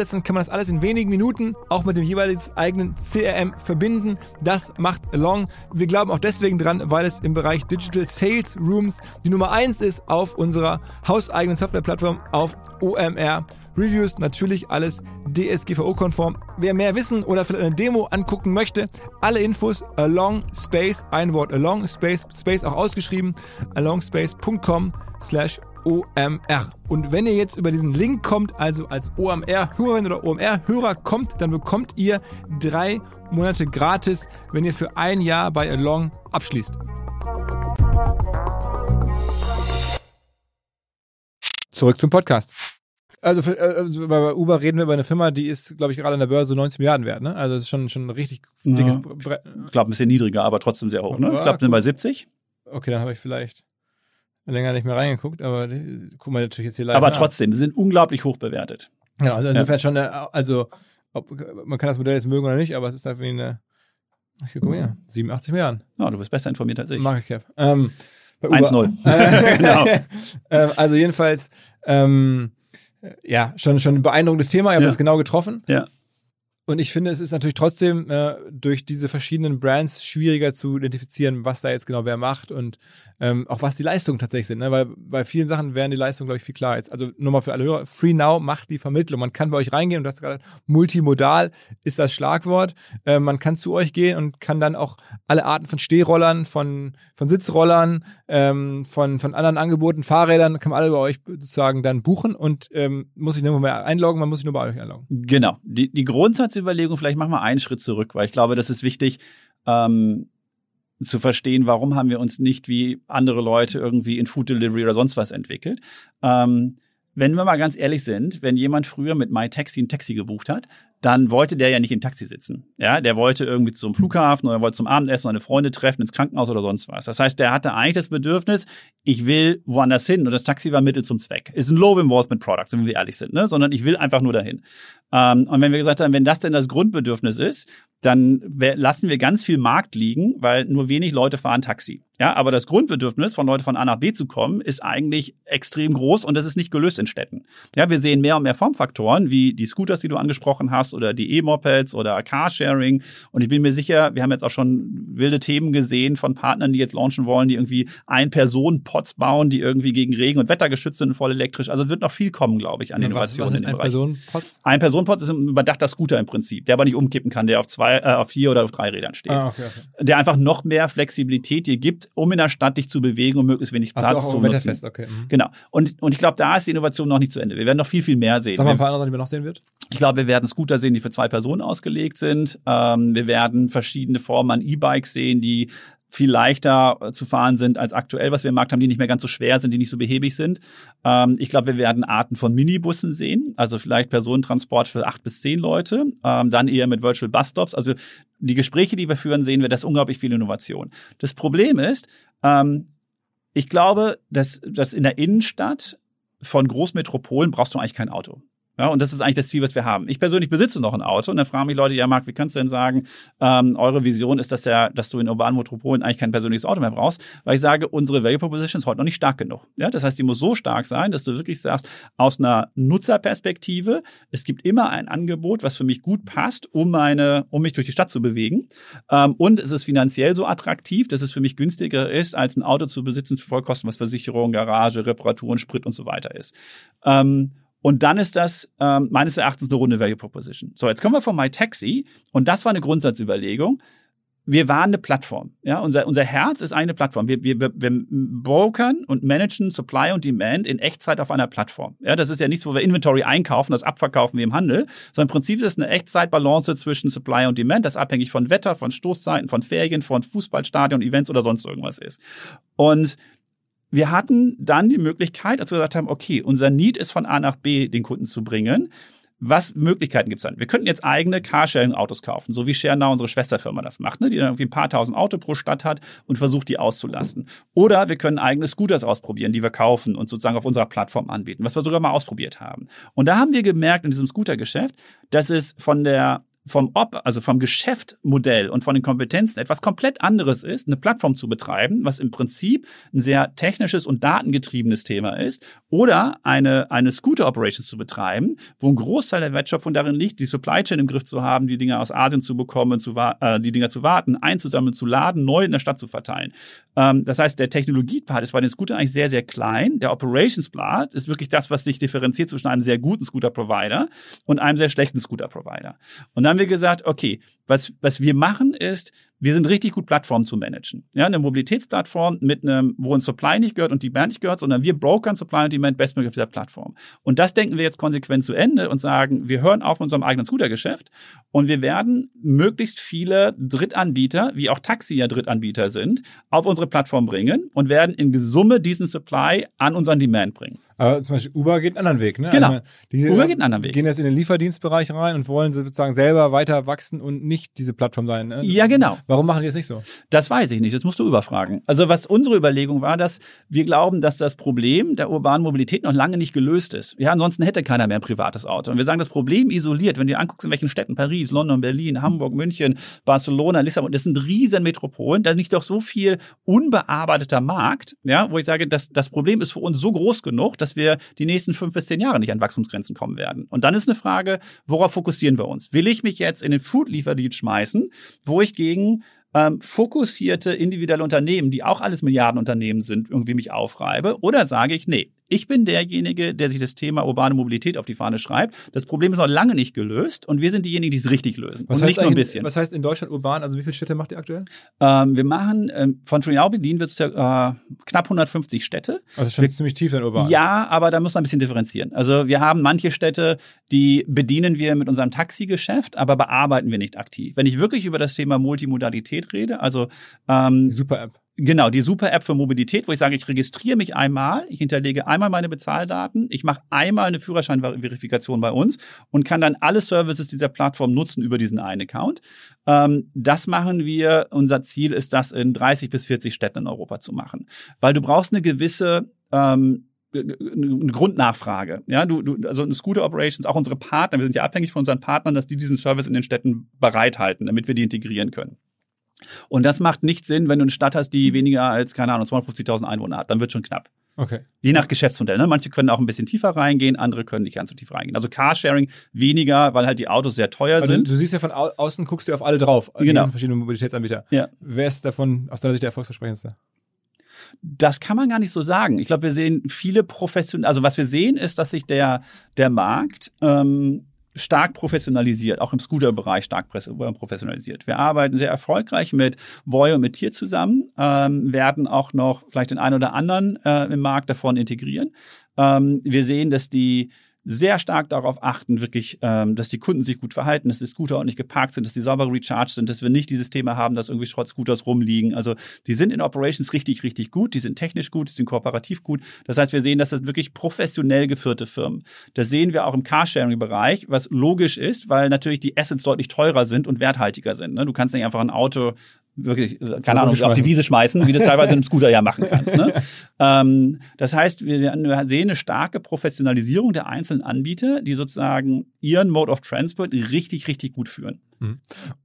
A: aufsetzen kann man das alles in wenigen Minuten, auch mit dem jeweils eigenen CRM verbinden. Das macht Along. Wir glauben auch deswegen dran, weil es im Bereich Digital Sales Rooms die Nummer eins ist auf unserer hauseigenen Softwareplattform auf OMR. Reviews natürlich alles DSGVO-konform. Wer mehr wissen oder vielleicht eine Demo angucken möchte, alle Infos along space, ein Wort along space, space auch ausgeschrieben, alongspace.com slash OMR. Und wenn ihr jetzt über diesen Link kommt, also als OMR-Hörerin oder OMR-Hörer kommt, dann bekommt ihr drei Monate gratis, wenn ihr für ein Jahr bei Along abschließt. Zurück zum Podcast. Also, für, also bei Uber reden wir über eine Firma, die ist, glaube ich, gerade an der Börse 90 Milliarden wert. Ne? Also es ist schon, schon ein richtig dickes
B: Ja.
A: Brett.
B: Ich glaube, ein bisschen niedriger, aber trotzdem sehr hoch. Ne? Ich
A: Ja,
B: glaube, sind bei 70.
A: Okay, dann habe ich vielleicht länger nicht mehr reingeguckt, aber guck mal natürlich jetzt hier leider
B: Aber
A: nach.
B: trotzdem, sie sind unglaublich hoch bewertet.
A: Ja, also insofern schon, eine, also ob, man kann das Modell jetzt mögen oder nicht, aber es ist einfach eine, hier, guck mal hier, 87 Milliarden
B: Ja, du bist besser informiert als ich.
A: Market Cap. Ähm, bei Uber.
B: 1-0.
A: Äh,
B: Genau.
A: ähm, also jedenfalls, ähm, ja, schon, schon ein beeindruckendes Thema, ihr habt
B: Ja.
A: das genau getroffen.
B: Ja.
A: Und ich finde, es ist natürlich trotzdem äh, durch diese verschiedenen Brands schwieriger zu identifizieren, was da jetzt genau wer macht und ähm, auch was die Leistungen tatsächlich sind. Ne? Weil bei vielen Sachen wären die Leistungen, glaube ich, viel klarer. Jetzt, also nur mal für alle Hörer, Free Now macht die Vermittlung. Man kann bei euch reingehen und du hast gerade multimodal ist das Schlagwort. Äh, man kann zu euch gehen und kann dann auch alle Arten von Stehrollern, von, von Sitzrollern, ähm, von, von anderen Angeboten, Fahrrädern, kann man alle bei euch sozusagen dann buchen und ähm, muss sich nirgendwo mehr einloggen, man muss sich nur bei euch einloggen.
B: Genau. Die, die Grundsatzüberlegung, vielleicht machen wir einen Schritt zurück, weil ich glaube, das ist wichtig, ähm, zu verstehen, warum haben wir uns nicht wie andere Leute irgendwie in Food Delivery oder sonst was entwickelt. Ähm, wenn wir mal ganz ehrlich sind, wenn jemand früher mit MyTaxi ein Taxi gebucht hat, dann wollte der ja nicht im Taxi sitzen. Ja, der wollte irgendwie zum Flughafen oder wollte zum Abendessen seine Freunde treffen, ins Krankenhaus oder sonst was. Das heißt, der hatte eigentlich das Bedürfnis, ich will woanders hin und das Taxi war Mittel zum Zweck. Ist ein Low Involvement Product, wenn wir ehrlich sind, ne? sondern ich will einfach nur dahin. Ähm, und wenn wir gesagt haben, wenn das denn das Grundbedürfnis ist, dann lassen wir ganz viel Markt liegen, weil nur wenig Leute fahren Taxi. Ja, aber das Grundbedürfnis von Leuten von A nach B zu kommen, ist eigentlich extrem groß und das ist nicht gelöst in Städten. Ja, wir sehen mehr und mehr Formfaktoren, wie die Scooters, die du angesprochen hast, oder die E-Mopeds oder Carsharing. Und ich bin mir sicher, wir haben jetzt auch schon wilde Themen gesehen von Partnern, die jetzt launchen wollen, die irgendwie Ein-Personen-Pots bauen, die irgendwie gegen Regen und Wetter geschützt sind und voll elektrisch. Also wird noch viel kommen, glaube ich, an Innovationen in dem Bereich.
A: Personenpots?
B: Ein Personenpot ist ein überdachter Scooter im Prinzip, der aber nicht umkippen kann, der auf zwei, äh, auf vier oder auf drei Rädern steht.
A: Ah, okay, okay.
B: Der einfach noch mehr Flexibilität dir gibt, um in der Stadt dich zu bewegen und möglichst wenig
A: du
B: Platz
A: auch
B: zu nutzen.
A: okay. Mhm.
B: Genau. Und, und ich glaube, da ist die Innovation noch nicht zu Ende. Wir werden noch viel, viel mehr sehen.
A: Sag mal ein
B: Wir-
A: paar andere, die man noch sehen wird.
B: ich glaube, wir werden Scooter sehen, die für zwei Personen ausgelegt sind. Ähm, wir werden verschiedene Formen an E-Bikes sehen, die viel leichter äh, zu fahren sind als aktuell, was wir im Markt haben, die nicht mehr ganz so schwer sind, die nicht so behäbig sind. Ähm, ich glaube, wir werden Arten von Minibussen sehen, also vielleicht Personentransport für acht bis zehn Leute, ähm, dann eher mit Virtual Bus Stops. Also die Gespräche, die wir führen, sehen wir, das ist unglaublich viel Innovation. Das Problem ist, ähm, ich glaube, dass, dass in der Innenstadt von Großmetropolen brauchst du eigentlich kein Auto. Ja, und das ist eigentlich das Ziel, was wir haben. Ich persönlich besitze noch ein Auto und dann fragen mich Leute, ja Marc, wie kannst du denn sagen, ähm, eure Vision ist, dass, der, dass du in urbanen Metropolen eigentlich kein persönliches Auto mehr brauchst, weil ich sage, unsere Value Proposition ist heute noch nicht stark genug. Ja, das heißt, die muss so stark sein, dass du wirklich sagst, aus einer Nutzerperspektive, es gibt immer ein Angebot, was für mich gut passt, um meine, um mich durch die Stadt zu bewegen. Ähm, und es ist finanziell so attraktiv, dass es für mich günstiger ist, als ein Auto zu besitzen für Vollkosten, was Versicherung, Garage, Reparaturen, Sprit und so weiter ist. Ähm, und dann ist das ähm, meines Erachtens eine runde Value Proposition. So, jetzt kommen wir von MyTaxi und das war eine Grundsatzüberlegung. Wir waren eine Plattform. Ja, unser, unser Herz ist eine Plattform. Wir, wir, wir wir brokern und managen Supply und Demand in Echtzeit auf einer Plattform. Ja, das ist ja nichts, wo wir Inventory einkaufen, das abverkaufen wie im Handel, sondern im Prinzip ist es eine Echtzeitbalance zwischen Supply und Demand, das abhängig von Wetter, von Stoßzeiten, von Ferien, von Fußballstadion, Events oder sonst irgendwas ist. Und wir hatten dann die Möglichkeit, als wir gesagt haben, okay, unser Need ist von A nach B den Kunden zu bringen. was Möglichkeiten gibt's dann? Wir könnten jetzt eigene Carsharing-Autos kaufen, so wie ShareNow unsere Schwesterfirma das macht, ne? die dann irgendwie ein paar tausend Auto pro Stadt hat und versucht, die auszulasten. Oder wir können eigene Scooters ausprobieren, die wir kaufen und sozusagen auf unserer Plattform anbieten, was wir sogar mal ausprobiert haben. Und da haben wir gemerkt in diesem Scooter-Geschäft, dass es von der vom Op, also vom Geschäftmodell und von den Kompetenzen etwas komplett anderes ist, eine Plattform zu betreiben, was im Prinzip ein sehr technisches und datengetriebenes Thema ist, oder eine, eine Scooter Operations zu betreiben, wo ein Großteil der Wertschöpfung darin liegt, die Supply Chain im Griff zu haben, die Dinge aus Asien zu bekommen, zu, äh, die Dinger zu warten, einzusammeln, zu laden, neu in der Stadt zu verteilen. Ähm, das heißt, der Technologiepart ist bei den Scootern eigentlich sehr, sehr klein. Der Operations-Part ist wirklich das, was sich differenziert zwischen einem sehr guten Scooter-Provider und einem sehr schlechten Scooter-Provider. Und dann haben wir gesagt, okay, was, was wir machen ist, wir sind richtig gut, Plattformen zu managen. Ja, eine Mobilitätsplattform mit einem, wo ein Supply nicht gehört und Demand nicht gehört, sondern wir brokern Supply und Demand bestmöglich auf dieser Plattform. Und das denken wir jetzt konsequent zu Ende und sagen, wir hören auf mit unserem eigenen Scootergeschäft und wir werden möglichst viele Drittanbieter, wie auch Taxi ja Drittanbieter sind, auf unsere Plattform bringen und werden in Summe diesen Supply an unseren Demand bringen.
A: Aber zum Beispiel Uber geht einen anderen Weg, ne?
B: Genau.
A: Also, die,
B: Uber geht einen anderen Weg.
A: gehen jetzt in den Lieferdienstbereich rein und wollen sozusagen selber weiter wachsen und nicht diese Plattform sein. Ne?
B: Ja, genau.
A: Warum machen die das nicht so?
B: Das weiß ich nicht, das musst du überfragen. Also was unsere Überlegung war, dass wir glauben, dass das Problem der urbanen Mobilität noch lange nicht gelöst ist. Ja, ansonsten hätte keiner mehr ein privates Auto. Und wir sagen, das Problem isoliert, wenn du dir anguckst, in welchen Städten, Paris, London, Berlin, Hamburg, München, Barcelona, Lissabon, das sind riesen Metropolen, da ist nicht doch so viel unbearbeiteter Markt, ja, wo ich sage, dass das Problem ist für uns so groß genug, dass wir die nächsten fünf bis zehn Jahre nicht an Wachstumsgrenzen kommen werden. Und dann ist eine Frage, worauf fokussieren wir uns? Will ich mich jetzt in den Food-Lieferdienst schmeißen, wo ich gegen ähm, fokussierte individuelle Unternehmen, die auch alles Milliardenunternehmen sind, irgendwie mich aufreibe? Oder sage ich, nee, ich bin derjenige, der sich das Thema urbane Mobilität auf die Fahne schreibt. Das Problem ist noch lange nicht gelöst und wir sind diejenigen, die es richtig lösen.
A: Was
B: und
A: heißt
B: nicht nur ein bisschen.
A: Was heißt in Deutschland urban? Also wie viele Städte macht ihr aktuell?
B: Ähm, wir machen ähm, von Berlin wird es äh, knapp 150 Städte.
A: Also schon ziemlich tief in urban.
B: Ja, aber da muss man ein bisschen differenzieren. Also wir haben manche Städte, die bedienen wir mit unserem Taxigeschäft, aber bearbeiten wir nicht aktiv. Wenn ich wirklich über das Thema Multimodalität rede, also ähm,
A: Super App.
B: Genau, die Super-App für Mobilität, wo ich sage, ich registriere mich einmal, ich hinterlege einmal meine Bezahldaten, ich mache einmal eine Führerscheinverifikation bei uns und kann dann alle Services dieser Plattform nutzen über diesen einen Account. Ähm, das machen wir. Unser Ziel ist, das in 30 bis 40 Städten in Europa zu machen. Weil du brauchst eine gewisse ähm, eine Grundnachfrage. Ja, du, du, also Scooter Operations, auch unsere Partner, wir sind ja abhängig von unseren Partnern, dass die diesen Service in den Städten bereithalten, damit wir die integrieren können. Und das macht nicht Sinn, wenn du eine Stadt hast, die weniger als, keine Ahnung, 250.000 Einwohner hat. Dann wird schon knapp.
A: Okay.
B: Je nach Geschäftsmodell. Ne? Manche können auch ein bisschen tiefer reingehen, andere können nicht ganz so tief reingehen. Also Carsharing weniger, weil halt die Autos sehr teuer
A: Also
B: sind.
A: du siehst ja von au außen, guckst du auf alle drauf. Die
B: Genau.
A: ganzen verschiedenen Mobilitätsanbieter.
B: Ja.
A: Wer ist davon aus deiner Sicht der erfolgsversprechendste?
B: Das kann man gar nicht so sagen. Ich glaube, wir sehen viele professionelle, also was wir sehen, ist, dass sich der, der Markt ähm, stark professionalisiert, auch im Scooter-Bereich stark äh, professionalisiert. Wir arbeiten sehr erfolgreich mit Voy und mit Tier zusammen, ähm, werden auch noch vielleicht den einen oder anderen äh, im Markt davon integrieren. Ähm, wir sehen, dass die sehr stark darauf achten, wirklich, ähm, dass die Kunden sich gut verhalten, dass die Scooter ordentlich geparkt sind, dass die sauber recharged sind, dass wir nicht dieses Thema haben, dass irgendwie Schrott-Scooters rumliegen. Also die sind in Operations richtig, richtig gut, die sind technisch gut, die sind kooperativ gut. Das heißt, wir sehen, dass das wirklich professionell geführte Firmen. Das sehen wir auch im Carsharing-Bereich, was logisch ist, weil natürlich die Assets deutlich teurer sind und werthaltiger sind. Ne? Du kannst nicht einfach ein Auto wirklich, äh, keine Ahnung, auf die. Wiese schmeißen, wie du teilweise im Scooter ja machen kannst. Ne? ähm, das heißt, wir wir sehen eine starke Professionalisierung der einzelnen Anbieter, die sozusagen ihren Mode of Transport richtig, richtig gut führen.
A: Und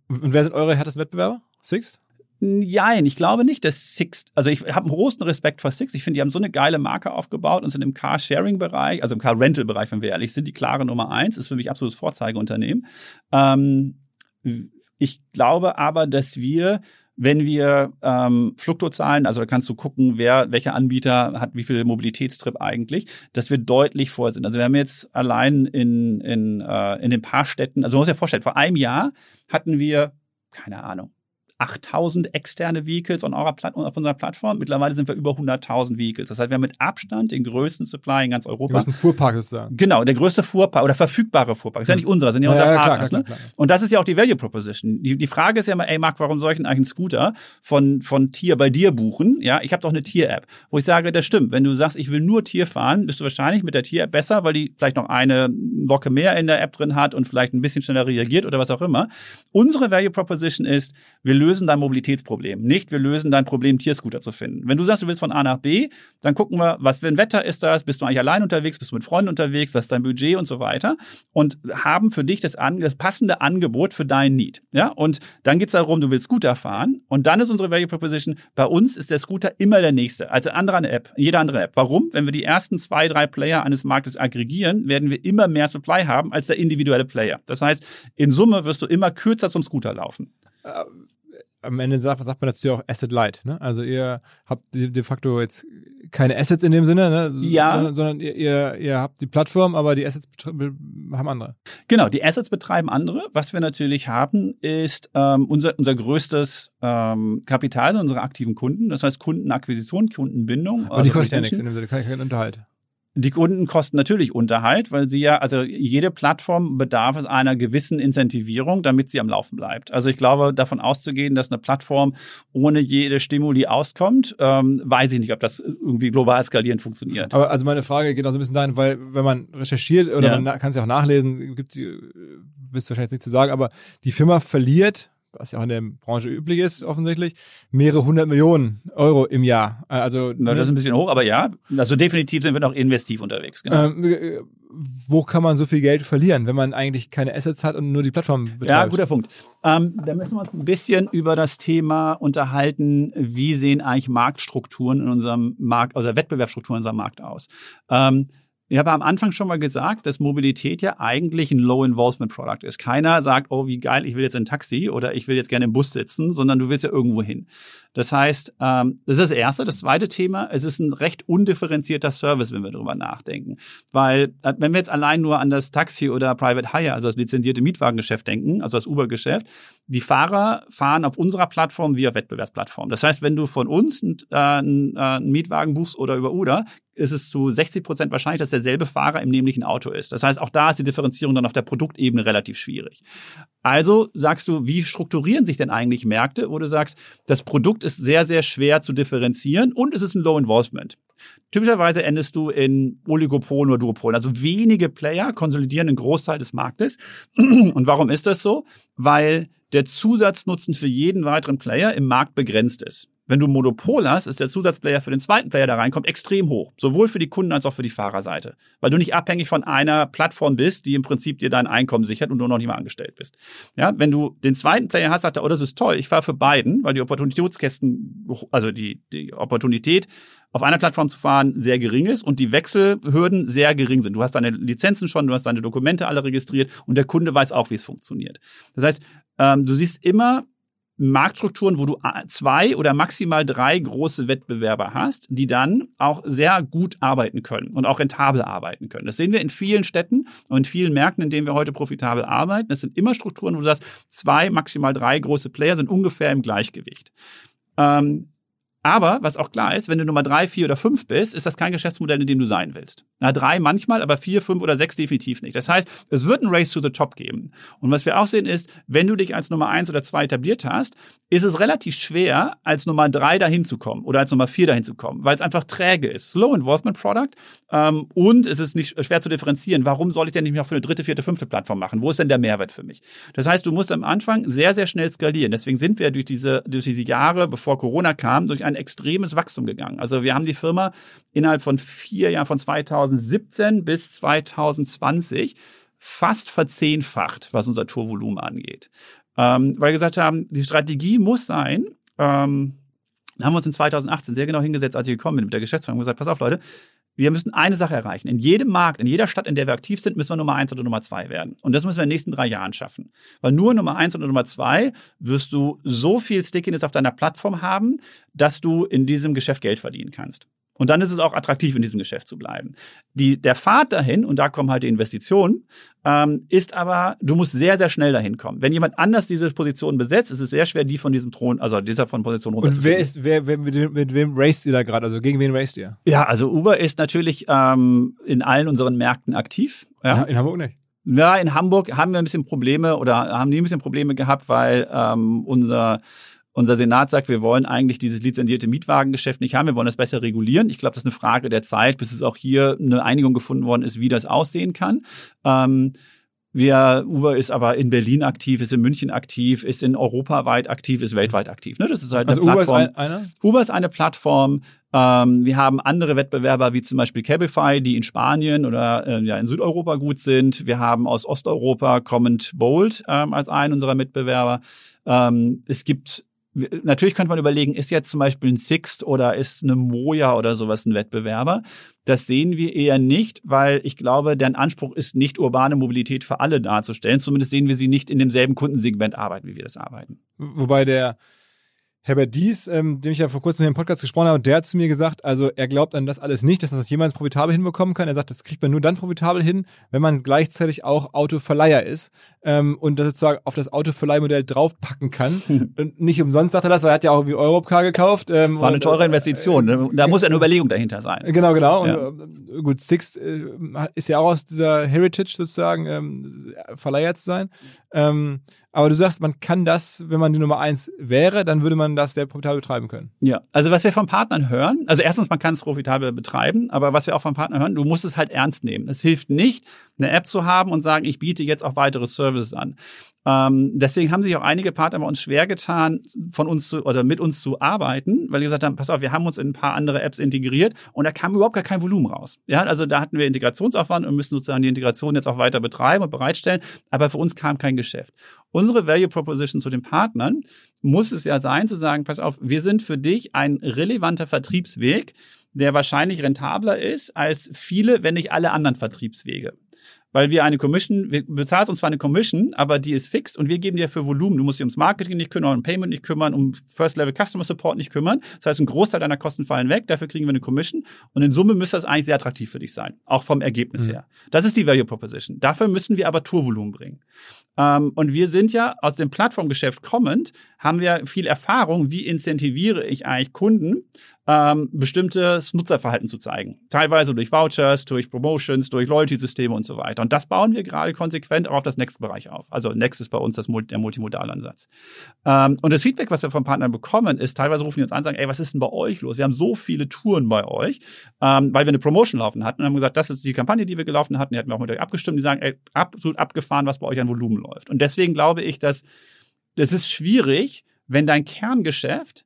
A: wer sind eure härtesten Wettbewerber? Six?
B: Nein, ich glaube nicht, dass Six, also ich habe einen großen Respekt vor Six. Ich finde, die haben so eine geile Marke aufgebaut und sind im Car-Sharing-Bereich, also im Car-Rental-Bereich, wenn wir ehrlich sind, die klare Nummer eins, ist für mich absolutes Vorzeigeunternehmen. Ähm, ich glaube aber, dass wir wenn wir ähm, Fluktozahlen, also da kannst du gucken, wer, welcher Anbieter hat wie viel Mobilitätstrip eigentlich, dass wir deutlich vor sind. Also wir haben jetzt allein in, in, äh, in den paar Städten, also man muss ja vorstellen, vor einem Jahr hatten wir, keine Ahnung, 8000 externe Vehicles on eurer Pla auf unserer Plattform. Mittlerweile sind wir über 100.000 Vehicles. Das heißt, wir haben mit Abstand den größten Supply in ganz Europa.
A: hast einen Fuhrpark sozusagen.
B: Genau, der größte Fuhrpark oder verfügbare Fuhrpark. Ist ja nicht unserer, sind ja,
A: Ja,
B: unser
A: ja,
B: Partners.
A: klar,
B: ne?
A: klar, klar.
B: Und das ist ja auch die Value Proposition. Die, die Frage ist ja immer, ey Marc, warum soll ich denn eigentlich einen Scooter von, von Tier bei dir buchen? Ja, ich habe doch eine Tier-App, wo ich sage, das stimmt. Wenn du sagst, ich will nur Tier fahren, bist du wahrscheinlich mit der Tier-App besser, weil die vielleicht noch eine Locke mehr in der App drin hat und vielleicht ein bisschen schneller reagiert oder was auch immer. Unsere Value Proposition ist, wir lösen dein Mobilitätsproblem. Nicht, wir lösen dein Problem, Tierscooter zu finden. Wenn du sagst, du willst von A nach B, dann gucken wir, was für ein Wetter ist das? Bist du eigentlich allein unterwegs? Bist du mit Freunden unterwegs? Was ist dein Budget und so weiter? Und haben für dich das, das passende Angebot für dein Need. Ja? Und dann geht's darum, du willst Scooter fahren. Und dann ist unsere Value Proposition, bei uns ist der Scooter immer der nächste. Also andere App, jede andere App. Warum? Wenn wir die ersten zwei, drei Player eines Marktes aggregieren, werden wir immer mehr Supply haben als der individuelle Player. Das heißt, in Summe wirst du immer kürzer zum Scooter laufen.
A: Am Ende sagt, sagt man dazu ja auch Asset Light. Ne? Also ihr habt de facto jetzt keine Assets in dem Sinne, ne?
B: Ja.
A: sondern, sondern ihr, ihr, ihr habt die Plattform, aber die Assets haben andere.
B: Genau, die Assets betreiben andere. Was wir natürlich haben, ist ähm, unser, unser größtes ähm, Kapital, unsere aktiven Kunden. Das heißt Kundenakquisition, Kundenbindung.
A: Aber die
B: also
A: kosten ja nichts in dem Sinne, kein, kein Unterhalt.
B: Die Kunden kosten natürlich Unterhalt, weil sie ja, also jede Plattform bedarf es einer gewissen Incentivierung, damit sie am Laufen bleibt. Also ich glaube, davon auszugehen, dass eine Plattform ohne jede Stimuli auskommt, ähm, weiß ich nicht, ob das irgendwie global skalierend funktioniert.
A: Aber also meine Frage geht auch so ein bisschen dahin, weil wenn man recherchiert oder
B: Ja.
A: man kann es ja auch nachlesen, gibt sie, wisst wahrscheinlich nicht zu sagen, aber die Firma verliert, was ja auch in der Branche üblich ist, offensichtlich, mehrere hundert Millionen Euro im Jahr. Äh, Also
B: Na, das ist ein bisschen hoch, aber ja, also definitiv sind wir noch investiv unterwegs. Genau.
A: ähm, äh, wo kann man so viel Geld verlieren, wenn man eigentlich keine Assets hat und nur die Plattform betreibt?
B: Ja, guter Punkt. Ähm, da müssen wir uns ein bisschen über das Thema unterhalten, wie sehen eigentlich Marktstrukturen in unserem Markt, also Wettbewerbsstrukturen in unserem Markt aus. Ähm, ich habe am Anfang schon mal gesagt, dass Mobilität ja eigentlich ein Low-Involvement-Product ist. Keiner sagt, oh, wie geil, ich will jetzt ein Taxi oder ich will jetzt gerne im Bus sitzen, sondern du willst ja irgendwo hin. Das heißt, ähm, das ist das Erste. Das zweite Thema, es ist ein recht undifferenzierter Service, wenn wir darüber nachdenken. Weil, äh, wenn wir jetzt allein nur an das Taxi oder Private Hire, also das lizenzierte Mietwagengeschäft denken, also das Uber-Geschäft, die Fahrer fahren auf unserer Plattform wie auf Wettbewerbsplattform. Das heißt, wenn du von uns äh, äh, einen Mietwagen buchst oder über Uber, ist es zu 60 Prozent wahrscheinlich, dass derselbe Fahrer im nämlichen Auto ist. Das heißt, auch da ist die Differenzierung dann auf der Produktebene relativ schwierig. Also sagst du, wie strukturieren sich denn eigentlich Märkte, wo du sagst, das Produkt ist sehr, sehr schwer zu differenzieren und es ist ein Low Involvement. Typischerweise endest du in Oligopolen oder Duopolen. Also wenige Player konsolidieren einen Großteil des Marktes. Und warum ist das so? Weil der Zusatznutzen für jeden weiteren Player im Markt begrenzt ist. Wenn du Monopol hast, ist der Zusatzplayer für den zweiten Player, der reinkommt, extrem hoch. Sowohl für die Kunden als auch für die Fahrerseite. Weil du nicht abhängig von einer Plattform bist, die im Prinzip dir dein Einkommen sichert und du noch nicht mal angestellt bist. Ja, wenn du den zweiten Player hast, sagt er, oh, das ist toll, ich fahre für beiden, weil die Opportunitätskästen, also die, die Opportunität, auf einer Plattform zu fahren, sehr gering ist und die Wechselhürden sehr gering sind. Du hast deine Lizenzen schon, du hast deine Dokumente alle registriert und der Kunde weiß auch, wie es funktioniert. Das heißt, ähm, du siehst immer Marktstrukturen, wo du zwei oder maximal drei große Wettbewerber hast, die dann auch sehr gut arbeiten können und auch rentabel arbeiten können. Das sehen wir in vielen Städten und in vielen Märkten, in denen wir heute profitabel arbeiten. Das sind immer Strukturen, wo du sagst, zwei, maximal drei große Player sind ungefähr im Gleichgewicht. Ähm, aber was auch klar ist, wenn du Nummer drei, vier oder fünf bist, ist das kein Geschäftsmodell, in dem du sein willst. Na, drei manchmal, aber vier, fünf oder sechs definitiv nicht. Das heißt, es wird ein Race to the Top geben. Und was wir auch sehen ist, wenn du dich als Nummer eins oder zwei etabliert hast, ist es relativ schwer, als Nummer drei dahin zu kommen oder als Nummer vier dahin zu kommen, weil es einfach träge ist. Slow Involvement Product ähm, und es ist nicht schwer zu differenzieren. Warum soll ich denn nicht mehr für eine dritte, vierte, fünfte Plattform machen? Wo ist denn der Mehrwert für mich? Das heißt, du musst am Anfang sehr, sehr schnell skalieren. Deswegen sind wir durch diese, durch diese Jahre, bevor Corona kam, durch ein extremes Wachstum gegangen. Also wir haben die Firma innerhalb von vier Jahren, von 2017 bis 2020, fast verzehnfacht, was unser Tourvolumen angeht. Ähm, weil wir gesagt haben, die Strategie muss sein, ähm, haben wir uns in 2018 sehr genau hingesetzt, als ich gekommen bin mit der Geschäftsführung und gesagt, pass auf Leute, wir müssen eine Sache erreichen. In jedem Markt, in jeder Stadt, in der wir aktiv sind, müssen wir Nummer eins oder Nummer zwei werden. Und das müssen wir in den nächsten drei Jahren schaffen. Weil nur Nummer eins oder Nummer zwei wirst du so viel Stickiness auf deiner Plattform haben, dass du in diesem Geschäft Geld verdienen kannst. Und dann ist es auch attraktiv, in diesem Geschäft zu bleiben. Die, der Pfad dahin, und da kommen halt die Investitionen, ähm, ist aber, du musst sehr, sehr schnell dahin kommen. Wenn jemand anders diese Position besetzt, ist es sehr schwer, die von diesem Thron, also dieser von Position
A: Und wer ist, wer, wer mit, wem- mit wem raced ihr da gerade? Also gegen wen raced ihr?
B: Ja, also Uber ist natürlich ähm, in allen unseren Märkten aktiv. Ja.
A: In, in Hamburg nicht.
B: Ja, in Hamburg haben wir ein bisschen Probleme oder haben die ein bisschen Probleme gehabt, weil ähm, unser unser Senat sagt, wir wollen eigentlich dieses lizenzierte Mietwagengeschäft nicht haben, wir wollen das besser regulieren. Ich glaube, das ist eine Frage der Zeit, bis es auch hier eine Einigung gefunden worden ist, wie das aussehen kann. Ähm, wir, Uber ist aber in Berlin aktiv, ist in München aktiv, ist in europaweit aktiv, ist weltweit aktiv. Ne? Das ist halt eine
A: Also Uber ist
B: Plattform.
A: ein, einer?
B: Uber ist eine Plattform. Ähm, wir haben andere Wettbewerber wie zum Beispiel Cabify, die in Spanien oder äh, ja in Südeuropa gut sind. Wir haben aus Osteuropa kommend Bolt ähm, als einen unserer Mitbewerber. Ähm, es gibt Natürlich könnte man überlegen, ist jetzt zum Beispiel ein Sixt oder ist eine Moja oder sowas ein Wettbewerber? Das sehen wir eher nicht, weil ich glaube, deren Anspruch ist nicht urbane Mobilität für alle darzustellen. Zumindest sehen wir sie nicht in demselben Kundensegment arbeiten, wie wir das arbeiten.
A: Wobei der Herbert Dies, ähm, dem ich ja vor kurzem hier im Podcast gesprochen habe, der hat zu mir gesagt, also er glaubt an das alles nicht, dass man das jemals profitabel hinbekommen kann. Er sagt, das kriegt man nur dann profitabel hin, wenn man gleichzeitig auch Autoverleiher ist ähm, und das sozusagen auf das Autoverleihmodell draufpacken kann. und nicht umsonst sagt er das, weil er hat ja auch wie Europcar gekauft. Ähm,
B: War eine
A: und,
B: teure Investition. ne? Da muss ja eine Überlegung dahinter sein.
A: Genau, genau. Und
B: Ja.
A: äh, gut, Six äh, ist ja auch aus dieser Heritage sozusagen, ähm, Verleiher zu sein. Ähm, aber du sagst, man kann das, wenn man die Nummer eins wäre, dann würde man das sehr profitabel betreiben können.
B: Ja, also was wir von Partnern hören, also erstens, man kann es profitabel betreiben, aber was wir auch von Partnern hören, du musst es halt ernst nehmen. Es hilft nicht, eine App zu haben und sagen, ich biete jetzt auch weitere Services an. Ähm, deswegen haben sich auch einige Partner bei uns schwer getan, von uns zu, oder mit uns zu arbeiten, weil die gesagt haben, pass auf, wir haben uns in ein paar andere Apps integriert und da kam überhaupt gar kein Volumen raus. Ja, also da hatten wir Integrationsaufwand und müssen sozusagen die Integration jetzt auch weiter betreiben und bereitstellen, aber für uns kam kein Geschäft. Unsere Value Proposition zu den Partnern muss es ja sein, zu sagen, pass auf, wir sind für dich ein relevanter Vertriebsweg, der wahrscheinlich rentabler ist als viele, wenn nicht alle anderen Vertriebswege. Weil wir eine Commission, wir bezahlst uns zwar eine Commission, aber die ist fix und wir geben dir für Volumen. Du musst dich ums Marketing nicht kümmern, um Payment nicht kümmern, um First Level Customer Support nicht kümmern. Das heißt, ein Großteil deiner Kosten fallen weg, dafür kriegen wir eine Commission und in Summe müsste das eigentlich sehr attraktiv für dich sein, auch vom Ergebnis her. Das ist die Value Proposition. Dafür müssen wir aber Tourvolumen bringen. Ähm, und wir sind ja aus dem Plattformgeschäft kommend, haben wir viel Erfahrung, wie incentiviere ich eigentlich Kunden, ähm, bestimmtes Nutzerverhalten zu zeigen. Teilweise durch Vouchers, durch Promotions, durch Loyalty-Systeme und so weiter. Und das bauen wir gerade konsequent auch auf das Next-Bereich auf. Also Next ist bei uns das, der Multimodalansatz. Ähm, und das Feedback, was wir von Partnern bekommen, ist, teilweise rufen die uns an und sagen, ey, was ist denn bei euch los? Wir haben so viele Touren bei euch, ähm, weil wir eine Promotion laufen hatten und haben gesagt, das ist die Kampagne, die wir gelaufen hatten, die hatten wir auch mit euch abgestimmt, die sagen, ey, absolut abgefahren, was bei euch an Volumen läuft. Und deswegen glaube ich, dass das ist schwierig, wenn dein Kerngeschäft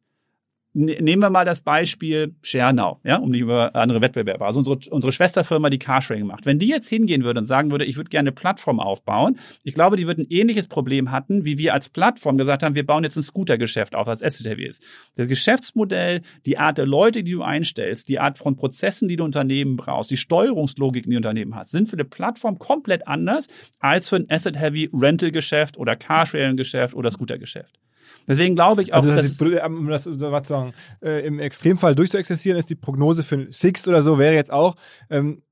B: Nehmen wir mal das Beispiel Schernau, ja, um nicht über andere Wettbewerber. Also unsere, unsere Schwesterfirma, die Carsharing macht. Wenn die jetzt hingehen würde und sagen würde, ich würde gerne eine Plattform aufbauen, ich glaube, die würden ein ähnliches Problem hatten, wie wir als Plattform gesagt haben, wir bauen jetzt ein Scootergeschäft auf, als SCTV ist. Das Geschäftsmodell, die Art der Leute, die du einstellst, die Art von Prozessen, die du Unternehmen brauchst, die Steuerungslogiken, die Unternehmen hast, sind für eine Plattform komplett anders als für ein Asset-Heavy Rental-Geschäft oder Carsharing-Geschäft oder Scooter-Geschäft. Deswegen glaube ich auch,
A: Also das
B: dass
A: um das was zu sagen, äh, im Extremfall durchzuexerzieren, ist die Prognose für ein Sixt oder so wäre jetzt auch, ähm,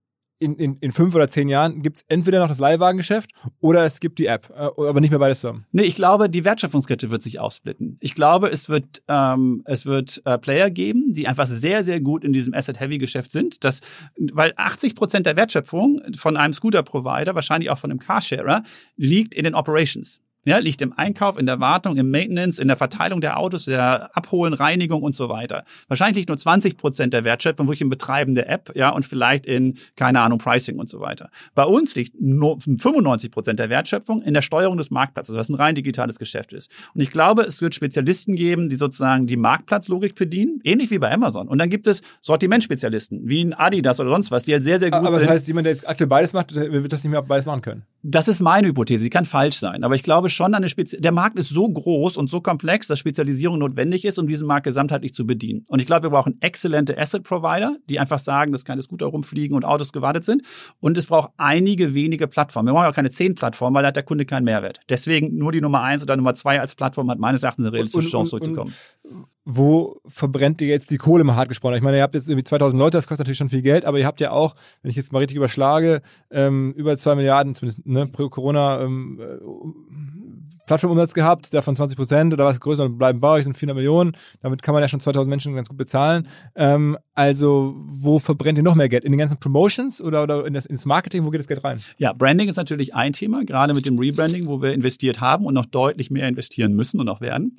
A: in, in, in fünf oder zehn Jahren gibt es entweder noch das Leihwagengeschäft oder es gibt die App, äh, aber nicht mehr beides zusammen.
B: Nee, ich glaube, die Wertschöpfungskette wird sich aufsplitten. Ich glaube, es wird, ähm, es wird äh, Player geben, die einfach sehr, sehr gut in diesem Asset-Heavy-Geschäft sind. Das, weil 80 Prozent der Wertschöpfung von einem Scooter-Provider, wahrscheinlich auch von einem Carsharer, liegt in den Operations. Ja, liegt im Einkauf, in der Wartung, im Maintenance, in der Verteilung der Autos, der Abholen, Reinigung und so weiter. Wahrscheinlich liegt nur 20 Prozent der Wertschöpfung wirklich im Betreiben der App, ja, und vielleicht in, keine Ahnung, Pricing und so weiter. Bei uns liegt nur 95 Prozent der Wertschöpfung in der Steuerung des Marktplatzes, was ein rein digitales Geschäft ist. Und ich glaube, es wird Spezialisten geben, die sozusagen die Marktplatzlogik bedienen, ähnlich wie bei Amazon. Und dann gibt es Sortimentspezialisten, wie ein Adidas oder sonst was, die halt sehr, sehr gut
A: Aber das
B: sind.
A: heißt, jemand, der jetzt aktuell beides macht, wird das nicht mehr beides machen können.
B: Das ist meine Hypothese, die kann falsch sein. Aber ich glaube schon eine Spezi der Markt ist so groß und so komplex, dass Spezialisierung notwendig ist, um diesen Markt gesamtheitlich zu bedienen. Und ich glaube, wir brauchen exzellente Asset Provider, die einfach sagen, dass keine Scooter rumfliegen und Autos gewartet sind. Und es braucht einige wenige Plattformen. Wir brauchen auch keine zehn Plattformen, weil da hat der Kunde keinen Mehrwert. Deswegen nur die Nummer eins oder Nummer zwei als Plattform hat meines Erachtens eine realistische Chance durchzukommen.
A: Wo verbrennt ihr jetzt die Kohle mal hart gesprochen? Ich meine, ihr habt jetzt irgendwie 2000 Leute, das kostet natürlich schon viel Geld, aber ihr habt ja auch, wenn ich jetzt mal richtig überschlage, ähm, über zwei Milliarden, zumindest ne, pro Corona, ähm, Plattformumsatz gehabt, davon 20 Prozent oder was größer bleiben bei euch, sind 400 Millionen. Damit kann man ja schon 2000 Menschen ganz gut bezahlen. Ähm, also wo verbrennt ihr noch mehr Geld? In den ganzen Promotions oder, oder in das, ins Marketing? Wo geht das Geld rein?
B: Ja, Branding ist natürlich ein Thema, gerade mit dem Rebranding, wo wir investiert haben und noch deutlich mehr investieren müssen und auch werden.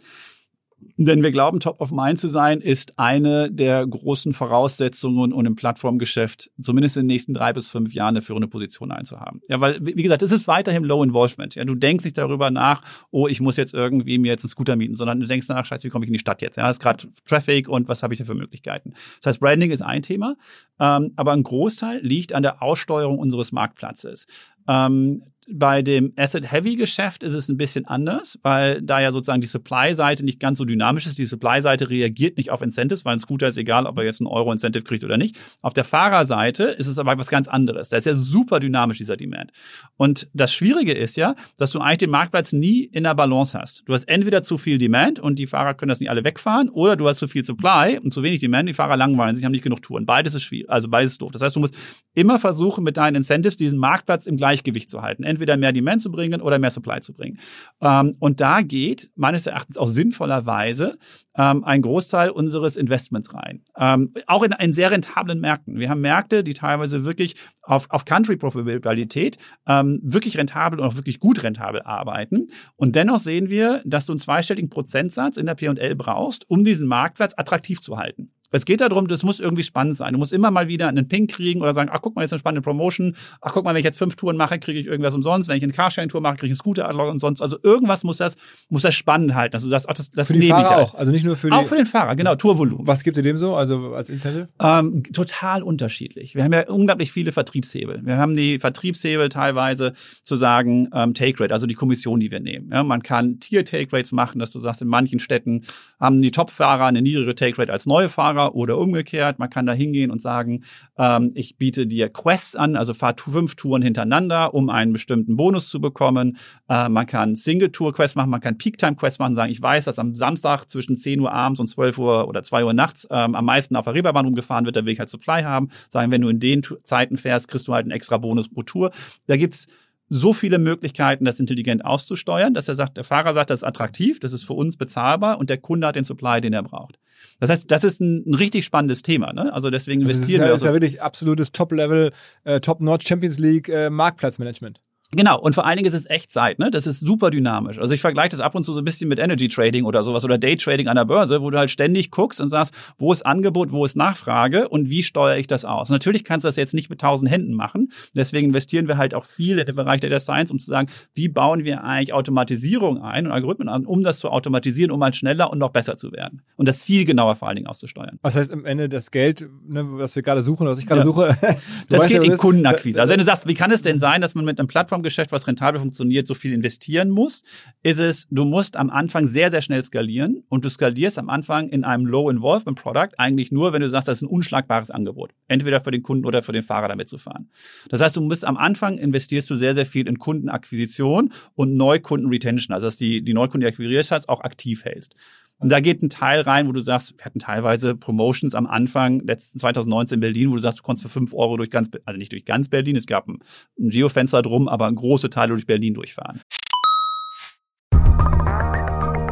B: Denn wir glauben, Top of Mind zu sein, ist eine der großen Voraussetzungen, um im Plattformgeschäft zumindest in den nächsten drei bis fünf Jahren eine führende Position einzuhaben. Ja, weil, wie gesagt, es ist weiterhin Low Involvement. Ja, du denkst nicht darüber nach, oh, ich muss jetzt irgendwie mir jetzt einen Scooter mieten, sondern du denkst nach, scheiße, wie komme ich in die Stadt jetzt? Ja, ist gerade Traffic und was habe ich da für Möglichkeiten? Das heißt, Branding ist ein Thema, ähm, aber ein Großteil liegt an der Aussteuerung unseres Marktplatzes. Ähm, bei dem Asset-Heavy-Geschäft ist es ein bisschen anders, weil da ja sozusagen die Supply-Seite nicht ganz so dynamisch ist. Die Supply-Seite reagiert nicht auf Incentives, weil ein Scooter ist egal, ob er jetzt einen Euro-Incentive kriegt oder nicht. Auf der Fahrerseite ist es aber was ganz anderes. Da ist ja super dynamisch dieser Demand. Und das Schwierige ist ja, dass du eigentlich den Marktplatz nie in der Balance hast. Du hast entweder zu viel Demand und die Fahrer können das nicht alle wegfahren, oder du hast zu viel Supply und zu wenig Demand, die Fahrer langweilen sich, haben nicht genug Touren. Beides ist schwierig, also beides ist doof. Das heißt, du musst immer versuchen, mit deinen Incentives diesen Marktplatz im Gleichgewicht zu halten entweder mehr Demand zu bringen oder mehr Supply zu bringen. Ähm, und da geht meines Erachtens auch sinnvollerweise ähm, ein Großteil unseres Investments rein. Ähm, auch in, in sehr rentablen Märkten. Wir haben Märkte, die teilweise wirklich auf, auf Country-Profitabilität ähm, wirklich rentabel und auch wirklich gut rentabel arbeiten. Und dennoch sehen wir, dass du einen zweistelligen Prozentsatz in der P&L brauchst, um diesen Marktplatz attraktiv zu halten. Es geht darum, das muss irgendwie spannend sein. Du musst immer mal wieder einen Ping kriegen oder sagen, ach guck mal, jetzt eine spannende Promotion. Ach guck mal, wenn ich jetzt fünf Touren mache, kriege ich irgendwas umsonst. Wenn ich eine Carsharing-Tour mache, kriege ich einen Scooter umsonst. Also irgendwas muss das, muss das spannend halten. Also das, ach, das, das
A: für die Fahrer halt. auch, also nicht nur für die.
B: Auch für den Fahrer, genau, Tourvolumen.
A: Was gibt ihr dem so, also als Incentive?
B: Ähm, total unterschiedlich. Wir haben ja unglaublich viele Vertriebshebel. Wir haben die Vertriebshebel teilweise zu sagen, ähm, Take Rate, also die Kommission, die wir nehmen. Ja, man kann Tier-Take Rates machen, dass du sagst, in manchen Städten haben die Top-Fahrer eine niedrigere Take Rate als neue Fahrer oder umgekehrt umgekehrt. Man kann da hingehen und sagen, ähm, ich biete dir Quests an, also fahr fünf Touren hintereinander, um einen bestimmten Bonus zu bekommen. Äh, man kann Single-Tour-Quests machen, man kann Peak-Time-Quests machen, sagen, ich weiß, dass am Samstag zwischen 10 Uhr abends und 12 Uhr oder 2 Uhr nachts ähm, am meisten auf der Reeperbahn rumgefahren wird, da will ich halt Supply haben. Sagen, wenn du in den Zeiten fährst, kriegst du halt einen extra Bonus pro Tour. Da gibt's so viele Möglichkeiten, das intelligent auszusteuern, dass er sagt, der Fahrer sagt, das ist attraktiv, das ist für uns bezahlbar und der Kunde hat den Supply, den er braucht. Das heißt, das ist ein, ein richtig spannendes Thema. Ne? Also deswegen investieren
A: also
B: wir.
A: Das ist ja, ist ja wirklich absolutes Top-Level, äh, Top-Notch Champions League äh, Marktplatzmanagement.
B: Genau, und vor allen Dingen ist es Echtzeit, ne? Das ist super dynamisch. Also ich vergleiche das ab und zu so ein bisschen mit Energy Trading oder sowas oder Day Trading an der Börse, wo du halt ständig guckst und sagst, wo ist Angebot, wo ist Nachfrage und wie steuere ich das aus? Natürlich kannst du das jetzt nicht mit tausend Händen machen. Deswegen investieren wir halt auch viel in den Bereich Data Science, um zu sagen, wie bauen wir eigentlich Automatisierung ein und Algorithmen an, um das zu automatisieren, um halt schneller und noch besser zu werden. Und das Ziel genauer vor allen Dingen auszusteuern.
A: Was heißt am Ende das Geld, ne, was wir gerade suchen, was ich gerade ja. suche?
B: das geht ja, in Kundenakquise. Also wenn du sagst, wie kann es denn sein, dass man mit einem Plattform Plattformgeschäft, was rentabel funktioniert, so viel investieren muss, ist es, du musst am Anfang sehr, sehr schnell skalieren und du skalierst am Anfang in einem Low-Involvement-Product eigentlich nur, wenn du sagst, das ist ein unschlagbares Angebot. Entweder für den Kunden oder für den Fahrer damit zu fahren. Das heißt, du musst am Anfang investierst du sehr, sehr viel in Kundenakquisition und Neukunden-Retention, also dass die, die Neukunden, die akquiriert hast, auch aktiv hältst. Und da geht ein Teil rein, wo du sagst, wir hatten teilweise Promotions am Anfang, letzten 2019 in Berlin, wo du sagst, du konntest für fünf Euro durch ganz, also nicht durch ganz Berlin, es gab ein, ein Geofenster drum, aber große Teile durch Berlin durchfahren.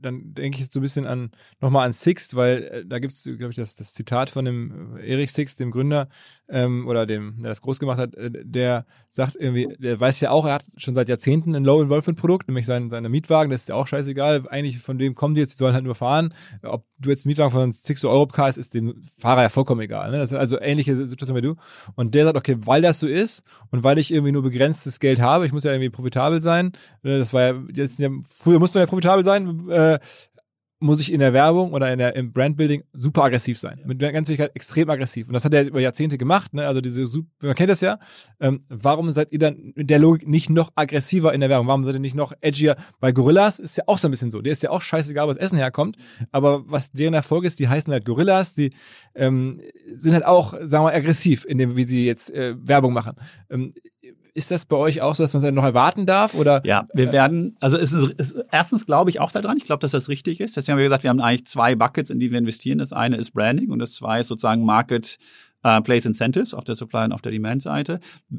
A: dann denke ich so ein bisschen an nochmal an Sixt, weil äh, da gibt es, glaube ich, das, das Zitat von dem äh, Erik Sixt, dem Gründer, ähm, oder dem, der das groß gemacht hat, äh, der sagt irgendwie, der weiß ja auch, er hat schon seit Jahrzehnten ein Low-Involvement-Produkt, nämlich sein, seine Mietwagen, das ist ja auch scheißegal, eigentlich von dem kommen die jetzt, die sollen halt nur fahren. Ob du jetzt einen Mietwagen von Sixto Europcar hast, ist dem Fahrer ja vollkommen egal. Ne? Das ist also ähnliche Situation wie du. Und der sagt, okay, weil das so ist und weil ich irgendwie nur begrenztes Geld habe, ich muss ja irgendwie profitabel sein, ne, das war ja, jetzt, früher musste man ja profitabel sein, äh, muss ich in der Werbung oder in der, im Brandbuilding super aggressiv sein. Mit der ganzen Wichtigkeit extrem aggressiv. Und das hat er über Jahrzehnte gemacht, ne? Also diese, man kennt das ja. Ähm, warum seid ihr dann mit der Logik nicht noch aggressiver in der Werbung? Warum seid ihr nicht noch edgier? Bei Gorillas ist ja auch so ein bisschen so. Der ist ja auch scheißegal, wo das Essen herkommt. Aber was deren Erfolg ist, die heißen halt Gorillas, die ähm, sind halt auch, sagen wir mal, aggressiv in dem, wie sie jetzt äh, Werbung machen. Ähm, ist das bei euch auch so, dass man es noch erwarten darf? Oder?
B: Ja, wir werden, also es ist, es, erstens glaube ich auch daran, ich glaube, dass das richtig ist. Deswegen haben wir gesagt, wir haben eigentlich zwei Buckets, in die wir investieren. Das eine ist Branding und das zwei ist sozusagen Market uh, Place Incentives auf der Supply und auf der Demand-Seite.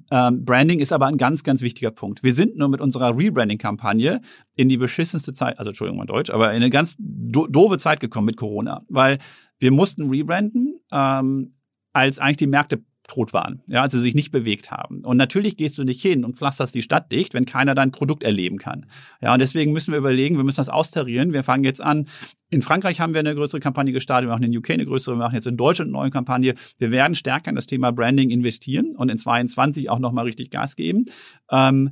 B: Ähm, Branding ist aber ein ganz, ganz wichtiger Punkt. Wir sind nur mit unserer Rebranding-Kampagne in die beschissenste Zeit, also Entschuldigung mal Deutsch, aber in eine ganz do doofe Zeit gekommen mit Corona, weil wir mussten rebranden, ähm, als eigentlich die Märkte tot waren, ja, also sich nicht bewegt haben. Und natürlich gehst du nicht hin und pflasterst die Stadt dicht, wenn keiner dein Produkt erleben kann. Ja, und deswegen müssen wir überlegen, wir müssen das austarieren. Wir fangen jetzt an. In Frankreich haben wir eine größere Kampagne gestartet, wir machen in UK eine größere, wir machen jetzt in Deutschland eine neue Kampagne. Wir werden stärker in das Thema Branding investieren und in 22 auch nochmal richtig Gas geben. Ähm,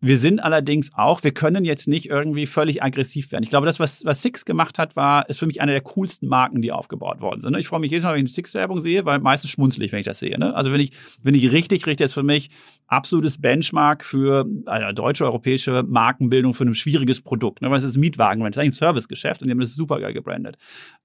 B: wir sind allerdings auch, wir können jetzt nicht irgendwie völlig aggressiv werden. Ich glaube, das, was, was Six gemacht hat, war, ist für mich eine der coolsten Marken, die aufgebaut worden sind. Ich freue mich jedes Mal, wenn ich eine Six-Werbung sehe, weil meistens schmunzel ich, wenn ich das sehe. Ne? Also wenn ich, wenn ich richtig, richtig, ist für mich absolutes Benchmark für also deutsche, europäische Markenbildung für ein schwieriges Produkt. Ne? Weil es ist Mietwagen, das ist eigentlich ein Servicegeschäft und die haben das super geil gebrandet.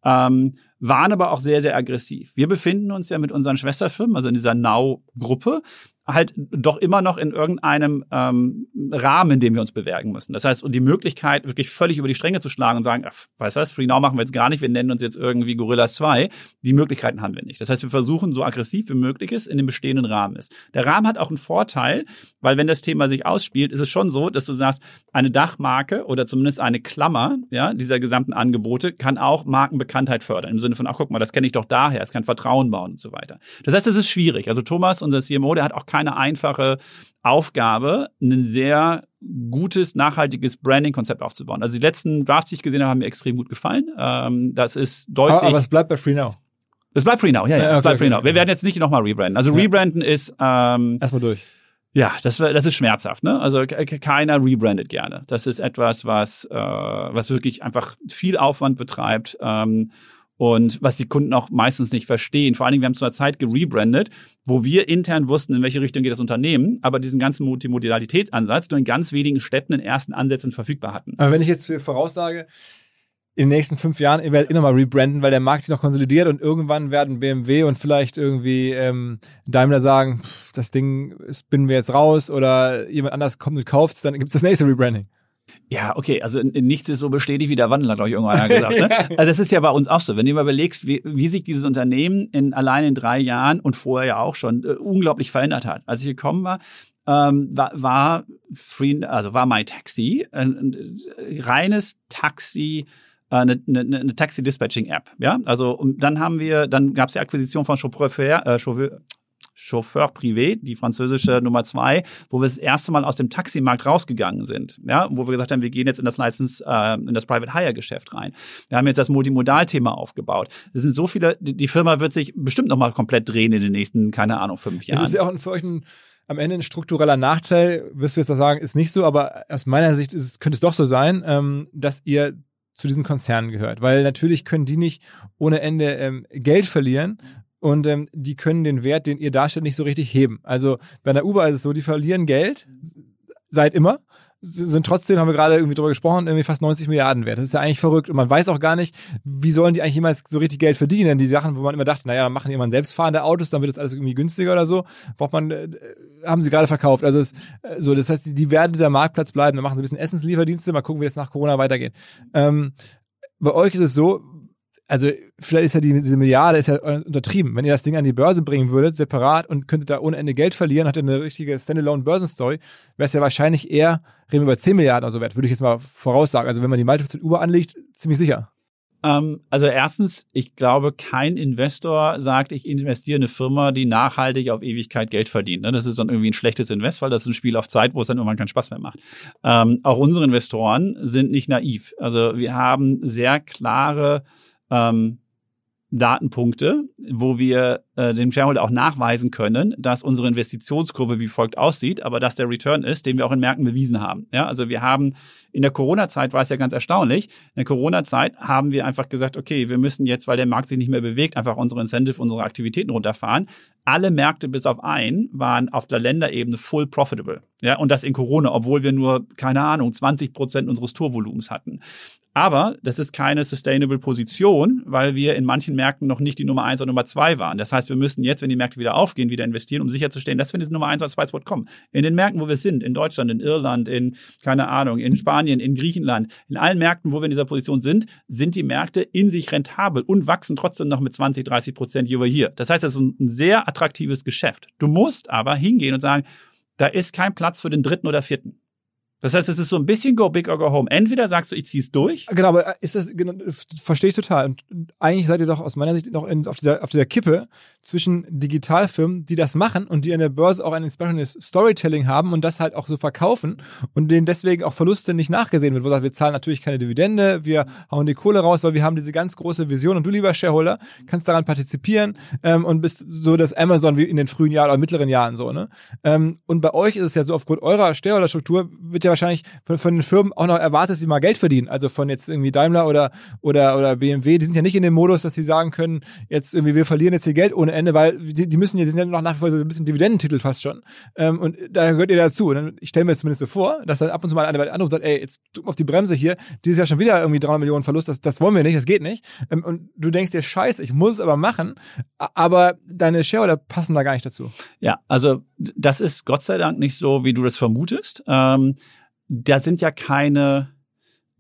B: Ähm, waren aber auch sehr, sehr aggressiv. Wir befinden uns ja mit unseren Schwesterfirmen, also in dieser Now-Gruppe, halt doch immer noch in irgendeinem ähm, Rahmen, in dem wir uns bewerben müssen. Das heißt, und die Möglichkeit, wirklich völlig über die Stränge zu schlagen und sagen, ach, weißt du was, Free Now machen wir jetzt gar nicht, wir nennen uns jetzt irgendwie Gorillas 2, die Möglichkeiten haben wir nicht. Das heißt, wir versuchen so aggressiv wie möglich ist, in dem bestehenden Rahmen ist. Der Rahmen hat auch einen Vorteil, weil wenn das Thema sich ausspielt, ist es schon so, dass du sagst, eine Dachmarke oder zumindest eine Klammer ja, dieser gesamten Angebote kann auch Markenbekanntheit fördern. Im Sinne von, ach guck mal, das kenne ich doch daher, es kann Vertrauen bauen und so weiter. Das heißt, es ist schwierig. Also Thomas, unser CMO, der hat auch keine einfache Aufgabe, ein sehr gutes, nachhaltiges Branding-Konzept aufzubauen. Also die letzten Drafts, die ich gesehen habe, haben mir extrem gut gefallen. Ähm, das ist deutlich.
A: Aber, aber es bleibt bei Free Now.
B: Es bleibt Free Now, ja, ja, ja es bleibt okay, Free Now. Wir werden jetzt nicht nochmal rebranden. Also ja. rebranden ist ähm,
A: erstmal durch.
B: Ja, das, das ist schmerzhaft. Ne? Also keiner rebrandet gerne. Das ist etwas, was, äh, was wirklich einfach viel Aufwand betreibt. Ähm, und was die Kunden auch meistens nicht verstehen. Vor allen Dingen, wir haben zu einer Zeit gerebrandet, wo wir intern wussten, in welche Richtung geht das Unternehmen, aber diesen ganzen Multimodalitätsansatz nur in ganz wenigen Städten in ersten Ansätzen verfügbar hatten.
A: Aber wenn ich jetzt voraussage, in den nächsten fünf Jahren ihr werdet immer mal rebranden, weil der Markt sich noch konsolidiert und irgendwann werden BMW und vielleicht irgendwie ähm, Daimler sagen, das Ding spinnen wir jetzt raus oder jemand anders kommt und kauft dann gibt es das nächste Rebranding.
B: Ja, okay, also nichts ist so bestätigt wie der Wandel, hat glaube ich irgendwann einer gesagt. Ne? Also das ist ja bei uns auch so. Wenn du mal überlegst, wie, wie sich dieses Unternehmen in allein in drei Jahren und vorher ja auch schon äh, unglaublich verändert hat. Als ich gekommen war, ähm, war, war Free, also war My Taxi ein, ein reines Taxi äh, eine, eine, eine Taxi-Dispatching-App. Ja, also und dann haben wir, dann gab es die Akquisition von Chauffeur, äh, Chauffeur, Chauffeur Privé, die französische Nummer zwei, wo wir das erste Mal aus dem Taximarkt rausgegangen sind, ja, wo wir gesagt haben, wir gehen jetzt in das License, äh, in das Private Hire Geschäft rein. Wir haben jetzt das Multimodal-Thema aufgebaut. Es sind so viele, die, Firma wird sich bestimmt noch mal komplett drehen in den nächsten, keine Ahnung, fünf Jahren.
A: Das ist ja auch für euch ein am Ende ein struktureller Nachteil, wirst du jetzt sagen, ist nicht so, aber aus meiner Sicht ist, könnte es doch so sein, ähm, dass ihr zu diesen Konzernen gehört. Weil natürlich können die nicht ohne Ende ähm, Geld verlieren und ähm, die können den Wert, den ihr darstellt, nicht so richtig heben. Also bei der Uber ist es so, die verlieren Geld seit immer sind trotzdem, haben wir gerade irgendwie drüber gesprochen, irgendwie fast 90 Milliarden wert. Das ist ja eigentlich verrückt. Und man weiß auch gar nicht, wie sollen die eigentlich jemals so richtig Geld verdienen. Die Sachen, wo man immer dachte, naja, dann machen immer selbstfahrende Autos, dann wird das alles irgendwie günstiger oder so. Braucht man, äh, haben sie gerade verkauft. Also es, äh, so, das heißt, die, die werden dieser Marktplatz bleiben. Dann machen sie ein bisschen Essenslieferdienste. Mal gucken, wie es nach Corona weitergeht. Ähm, bei euch ist es so, also vielleicht ist ja die, diese Milliarde ist ja untertrieben. Wenn ihr das Ding an die Börse bringen würdet, separat und könntet da ohne Ende Geld verlieren, hat ihr eine richtige Standalone-Börsenstory, wäre es ja wahrscheinlich eher, reden wir über 10 Milliarden oder so wert, würde ich jetzt mal voraussagen. Also wenn man die Multiple Uber anlegt, ziemlich sicher.
B: Ähm, also erstens, ich glaube, kein Investor sagt, ich investiere in eine Firma, die nachhaltig auf Ewigkeit Geld verdient. Ne? Das ist dann irgendwie ein schlechtes Invest, weil das ist ein Spiel auf Zeit, wo es dann irgendwann keinen Spaß mehr macht. Ähm, auch unsere Investoren sind nicht naiv. Also wir haben sehr klare ähm, Datenpunkte, wo wir äh, dem Shareholder auch nachweisen können, dass unsere Investitionskurve wie folgt aussieht, aber dass der Return ist, den wir auch in Märkten bewiesen haben. Ja, also wir haben in der Corona-Zeit war es ja ganz erstaunlich. In der Corona-Zeit haben wir einfach gesagt, okay, wir müssen jetzt, weil der Markt sich nicht mehr bewegt, einfach unsere Incentive, unsere Aktivitäten runterfahren. Alle Märkte bis auf einen waren auf der Länderebene full profitable. Ja, und das in Corona, obwohl wir nur, keine Ahnung, 20 Prozent unseres Tourvolumens hatten. Aber das ist keine sustainable Position, weil wir in manchen Märkten noch nicht die Nummer eins oder Nummer zwei waren. Das heißt, wir müssen jetzt, wenn die Märkte wieder aufgehen, wieder investieren, um sicherzustellen, dass wir in die Nummer eins oder zwei Spot kommen. In den Märkten, wo wir sind, in Deutschland, in Irland, in, keine Ahnung, in Spanien, in Griechenland, in allen Märkten, wo wir in dieser Position sind, sind die Märkte in sich rentabel und wachsen trotzdem noch mit 20, 30 Prozent year over year. Das heißt, das ist ein sehr attraktives Geschäft. Du musst aber hingehen und sagen, da ist kein Platz für den dritten oder vierten. Das heißt, es ist so ein bisschen go big or go home. Entweder sagst du, ich zieh's durch.
A: Genau, aber äh, ist das, genau, verstehe ich total. Und eigentlich seid ihr doch aus meiner Sicht noch in, auf, dieser, auf dieser Kippe zwischen Digitalfirmen, die das machen und die an der Börse auch ein entsprechendes Storytelling haben und das halt auch so verkaufen und denen deswegen auch Verluste nicht nachgesehen wird. Wo sagt, wir zahlen natürlich keine Dividende, wir hauen die Kohle raus, weil wir haben diese ganz große Vision und du, lieber Shareholder, kannst daran partizipieren ähm, und bist so das Amazon wie in den frühen Jahren oder mittleren Jahren so, ne? Ähm, und bei euch ist es ja so, aufgrund eurer Shareholder-Struktur wird ja wahrscheinlich von, von den Firmen auch noch erwartet, dass sie mal Geld verdienen. Also von jetzt irgendwie Daimler oder, oder, oder BMW, die sind ja nicht in dem Modus, dass sie sagen können, jetzt irgendwie, wir verlieren jetzt hier Geld ohne Ende, weil die, die müssen ja, die sind ja noch nach wie vor so ein bisschen Dividendentitel fast schon. Ähm, und da gehört ihr dazu. Und ich stelle mir jetzt zumindest so vor, dass dann ab und zu mal einer anruft und sagt, ey, jetzt mal auf die Bremse hier, dieses Jahr schon wieder irgendwie 300 Millionen Verlust, das, das wollen wir nicht, das geht nicht. Ähm, und du denkst dir, scheiße, ich muss es aber machen, aber deine Shareholder passen da gar nicht dazu.
B: Ja, also das ist Gott sei Dank nicht so, wie du das vermutest. Ähm, da sind ja keine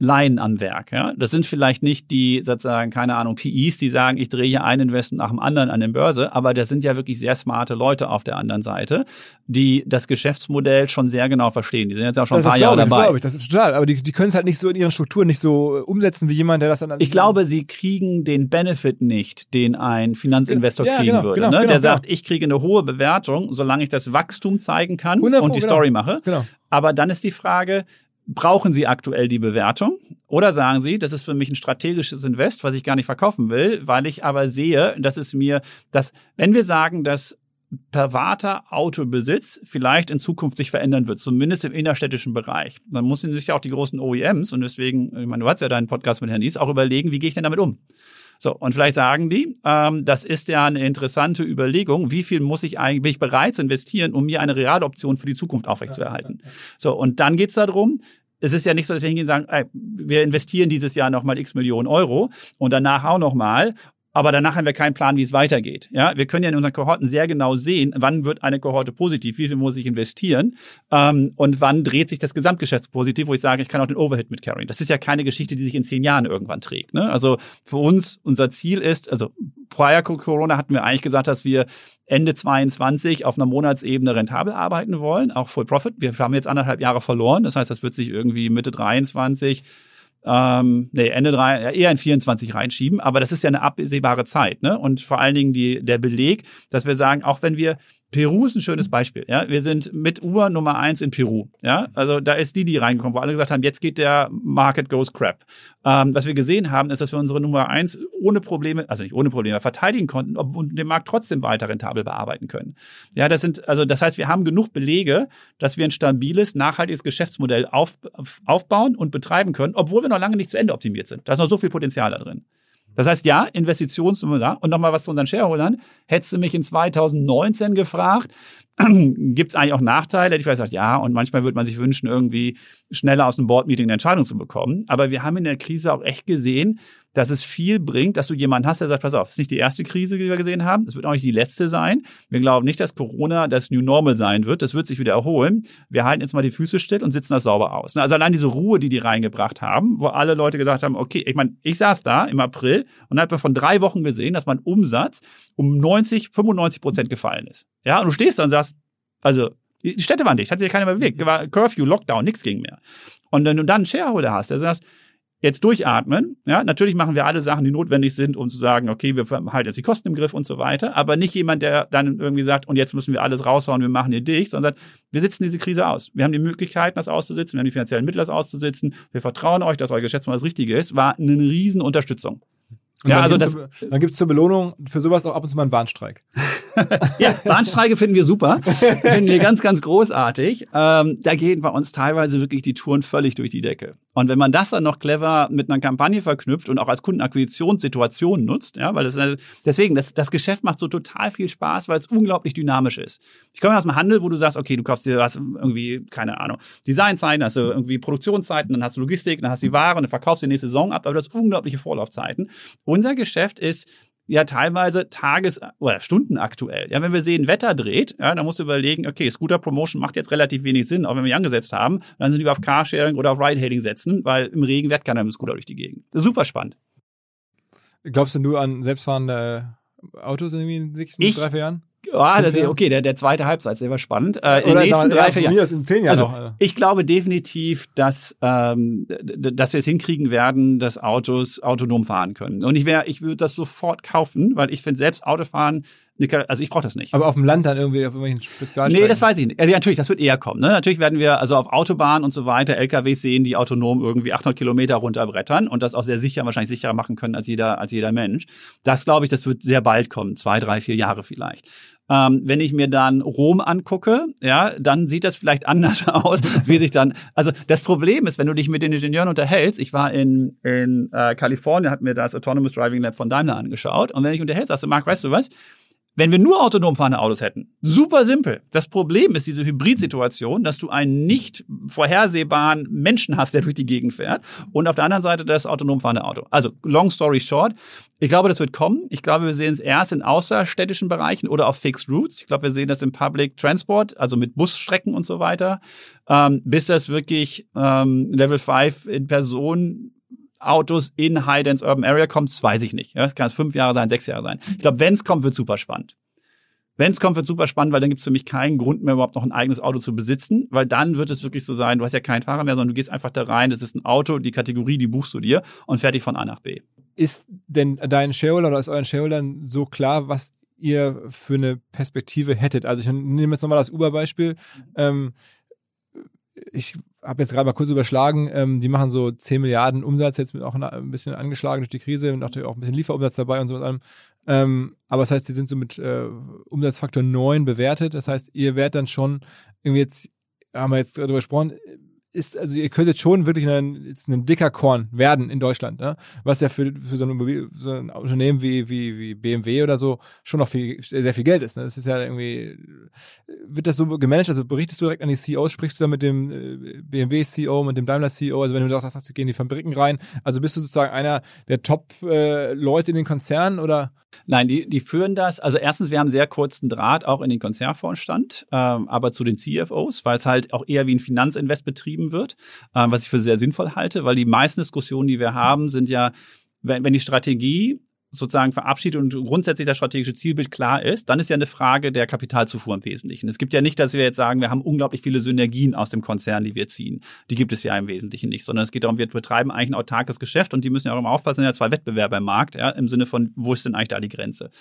B: Laien am Werk. Ja? Das sind vielleicht nicht die, sozusagen, keine Ahnung, PIs, die sagen, ich drehe hier einen Invest nach dem anderen an der Börse, aber das sind ja wirklich sehr smarte Leute auf der anderen Seite, die das Geschäftsmodell schon sehr genau verstehen. Die sind jetzt auch schon
A: das
B: ein paar Jahre
A: ich,
B: dabei.
A: Das, ich, das ist total, aber die, die können es halt nicht so in ihren Strukturen nicht so umsetzen wie jemand, der das dann
B: Ich glaube, sie kriegen den Benefit nicht, den ein Finanzinvestor
A: ja,
B: kriegen
A: genau,
B: würde.
A: genau,
B: ne?
A: genau,
B: der
A: genau.
B: sagt, ich kriege eine hohe Bewertung, solange ich das Wachstum zeigen kann
A: 100
B: und die
A: genau,
B: Story mache.
A: Genau.
B: Aber dann ist die Frage, brauchen Sie aktuell die Bewertung? Oder sagen Sie, das ist für mich ein strategisches Invest, was ich gar nicht verkaufen will, weil ich aber sehe, dass es mir, dass, wenn wir sagen, dass privater Autobesitz vielleicht in Zukunft sich verändern wird, zumindest im innerstädtischen Bereich. Dann müssen sich ja auch die großen OEMs und deswegen, ich meine, du hast ja deinen Podcast mit Herrn Nies, auch überlegen, wie gehe ich denn damit um? So, und vielleicht sagen die, ähm, das ist ja eine interessante Überlegung, wie viel muss ich eigentlich, bin ich bereit zu investieren, um mir eine Realoption für die Zukunft aufrechtzuerhalten. So, und dann geht's darum, es ist ja nicht so, dass wir hingehen und sagen, ey, wir investieren dieses Jahr nochmal x Millionen Euro und danach auch nochmal aber danach haben wir keinen Plan, wie es weitergeht. Ja, wir können ja in unseren Kohorten sehr genau sehen, wann wird eine Kohorte positiv, wie viel muss ich investieren ähm, und wann dreht sich das Gesamtgeschäft positiv, wo ich sage, ich kann auch den Overhead mit carryen. Das ist ja keine Geschichte, die sich in zehn Jahren irgendwann trägt. Ne? Also für uns, unser Ziel ist, also prior Corona hatten wir eigentlich gesagt, dass wir Ende 22 auf einer Monatsebene rentabel arbeiten wollen, auch Full Profit. Wir haben jetzt anderthalb Jahre verloren. Das heißt, das wird sich irgendwie Mitte 23 ähm, nee, Ende drei, eher in 24 reinschieben, aber das ist ja eine absehbare Zeit, ne? Und vor allen Dingen die, der Beleg, dass wir sagen, auch wenn wir Peru ist ein schönes Beispiel. Ja, wir sind mit Uber Nummer eins in Peru. Ja, also da ist die, die reingekommen, wo alle gesagt haben, jetzt geht der Market goes crap. Ähm, was wir gesehen haben, ist, dass wir unsere Nummer eins ohne Probleme, also nicht ohne Probleme, verteidigen konnten und den Markt trotzdem weiter rentabel bearbeiten können. Ja, das sind, also das heißt, wir haben genug Belege, dass wir ein stabiles, nachhaltiges Geschäftsmodell auf, aufbauen und betreiben können, obwohl wir noch lange nicht zu Ende optimiert sind. Da ist noch so viel Potenzial da drin. Das heißt, ja, Investitionssumme da. Und nochmal was zu unseren Shareholdern. Hättest du mich in 2019 gefragt, gibt es eigentlich auch Nachteile? Hätte ich vielleicht gesagt, ja, und manchmal würde man sich wünschen, irgendwie schneller aus einem Board-Meeting eine Entscheidung zu bekommen. Aber wir haben in der Krise auch echt gesehen, dass es viel bringt, dass du jemanden hast, der sagt, pass auf, das ist nicht die erste Krise, die wir gesehen haben, es wird auch nicht die letzte sein. Wir glauben nicht, dass Corona das New Normal sein wird, das wird sich wieder erholen. Wir halten jetzt mal die Füße still und sitzen das sauber aus. Also allein diese Ruhe, die die reingebracht haben, wo alle Leute gesagt haben, okay, ich meine, ich saß da im April und habe von drei Wochen gesehen, dass mein Umsatz um 90, 95 Prozent gefallen ist. Ja, und du stehst da und sagst, also die Städte waren dicht, hat sich keiner mehr bewegt. War Curfew, Lockdown, nichts ging mehr. Und wenn du dann einen Shareholder hast, der sagt, jetzt durchatmen. Ja, natürlich machen wir alle Sachen, die notwendig sind, um zu sagen, okay, wir halten jetzt die Kosten im Griff und so weiter. Aber nicht jemand, der dann irgendwie sagt, und jetzt müssen wir alles raushauen, wir machen hier dicht, sondern sagt, wir sitzen diese Krise aus. Wir haben die Möglichkeiten, das auszusitzen, wir haben die finanziellen Mittel, das auszusitzen. Wir vertrauen euch, dass euer Geschäftsmodell das Richtige ist. War eine riesen Unterstützung.
A: Und ja, dann also gibt's dann gibt's zur Belohnung für sowas auch ab und zu mal einen Bahnstreik.
B: ja, Bahnstreike finden wir super. finden wir ganz, ganz großartig. Ähm, da gehen bei uns teilweise wirklich die Touren völlig durch die Decke. Und wenn man das dann noch clever mit einer Kampagne verknüpft und auch als Kundenakquisitionssituation nutzt, ja, weil das deswegen, das, das Geschäft macht so total viel Spaß, weil es unglaublich dynamisch ist. Ich komme aus dem Handel, wo du sagst, okay, du kaufst dir was irgendwie, keine Ahnung, Designzeiten, hast du irgendwie Produktionszeiten, dann hast du Logistik, dann hast du die Ware, dann verkaufst du die nächste Saison ab, aber du hast unglaubliche Vorlaufzeiten. Unser Geschäft ist ja teilweise Tages- oder Stundenaktuell. Ja, wenn wir sehen, Wetter dreht, ja, dann musst du überlegen, okay, Scooter Promotion macht jetzt relativ wenig Sinn, auch wenn wir ihn angesetzt haben, dann sind wir auf Carsharing oder auf Ride-Hailing setzen, weil im Regen wird keiner mit dem Scooter durch die Gegend. super spannend.
A: Glaubst du nur an selbstfahrende Autos in den nächsten
B: ich,
A: drei, vier Jahren?
B: Ja, das, okay, der, der zweite Halbzeit, der war spannend. Äh, in den nächsten drei, vier Jahren also, noch. Ich glaube definitiv, dass, ähm, dass wir es hinkriegen werden, dass Autos autonom fahren können. Und ich wäre, ich würde das sofort kaufen, weil ich finde selbst Autofahren also ich brauche das nicht.
A: Aber auf dem Land dann irgendwie auf irgendwelchen Spezialstrecken?
B: Nee, das weiß ich nicht. Also natürlich, das wird eher kommen. Ne? Natürlich werden wir also auf Autobahnen und so weiter LKWs sehen, die autonom irgendwie 800 Kilometer runterbrettern und das auch sehr sicher, wahrscheinlich sicherer machen können als jeder, als jeder Mensch. Das glaube ich, das wird sehr bald kommen. Zwei, drei, vier Jahre vielleicht. Ähm, wenn ich mir dann Rom angucke, ja, dann sieht das vielleicht anders aus, wie sich dann. Also das Problem ist, wenn du dich mit den Ingenieuren unterhältst, ich war in, in äh, Kalifornien, hat mir das Autonomous Driving Lab von Daimler angeschaut und wenn ich unterhältst, sagst du, Mark, weißt du was? Wenn wir nur autonom fahrende Autos hätten, super simpel. Das Problem ist diese Hybridsituation, dass du einen nicht vorhersehbaren Menschen hast, der durch die Gegend fährt und auf der anderen Seite das autonom fahrende Auto. Also, long story short, ich glaube, das wird kommen. Ich glaube, wir sehen es erst in außerstädtischen Bereichen oder auf Fixed Routes. Ich glaube, wir sehen das im Public Transport, also mit Busstrecken und so weiter, ähm, bis das wirklich ähm, Level 5 in Person Autos in High-Dense Urban Area kommt, das weiß ich nicht. Ja, das kann es fünf Jahre sein, sechs Jahre sein. Ich glaube, wenn es kommt, wird super spannend. Wenn es kommt, wird super spannend, weil dann gibt es für mich keinen Grund mehr, überhaupt noch ein eigenes Auto zu besitzen, weil dann wird es wirklich so sein, du hast ja keinen Fahrer mehr, sondern du gehst einfach da rein, das ist ein Auto, die Kategorie, die buchst du dir und fertig von A nach B.
A: Ist denn dein Shareholder oder ist euren Shareholdern so klar, was ihr für eine Perspektive hättet? Also ich nehme jetzt nochmal das Uber-Beispiel. Ähm, ich habe jetzt gerade mal kurz überschlagen, ähm, die machen so 10 Milliarden Umsatz, jetzt mit auch ein bisschen angeschlagen durch die Krise und natürlich auch ein bisschen Lieferumsatz dabei und so was Ähm, aber das heißt, die sind so mit äh, Umsatzfaktor 9 bewertet. Das heißt, ihr werdet dann schon irgendwie jetzt, haben wir jetzt darüber gesprochen, ist, also ihr könntet schon wirklich ein, jetzt ein dicker Korn werden in Deutschland, ne? was ja für, für so, ein, so ein Unternehmen wie, wie, wie BMW oder so schon noch viel, sehr viel Geld ist. Ne? Das ist ja irgendwie, wird das so gemanagt, also berichtest du direkt an die CEOs, sprichst du da mit dem äh, BMW-CEO, mit dem Daimler-CEO, also wenn du sagst, du gehen in die Fabriken rein, also bist du sozusagen einer der Top-Leute äh, in den Konzernen oder?
B: Nein, die, die führen das. Also erstens, wir haben sehr kurzen Draht auch in den Konzernvorstand, ähm, aber zu den CFOs, weil es halt auch eher wie ein Finanzinvest betrieben wird, ähm, was ich für sehr sinnvoll halte, weil die meisten Diskussionen, die wir haben, sind ja, wenn, wenn die Strategie sozusagen verabschiedet und grundsätzlich das strategische Zielbild klar ist, dann ist ja eine Frage der Kapitalzufuhr im Wesentlichen. Es gibt ja nicht, dass wir jetzt sagen, wir haben unglaublich viele Synergien aus dem Konzern, die wir ziehen. Die gibt es ja im Wesentlichen nicht, sondern es geht darum, wir betreiben eigentlich ein autarkes Geschäft und die müssen ja auch immer aufpassen, ja zwei Wettbewerber im Markt, ja, im Sinne von, wo ist denn eigentlich da die Grenze?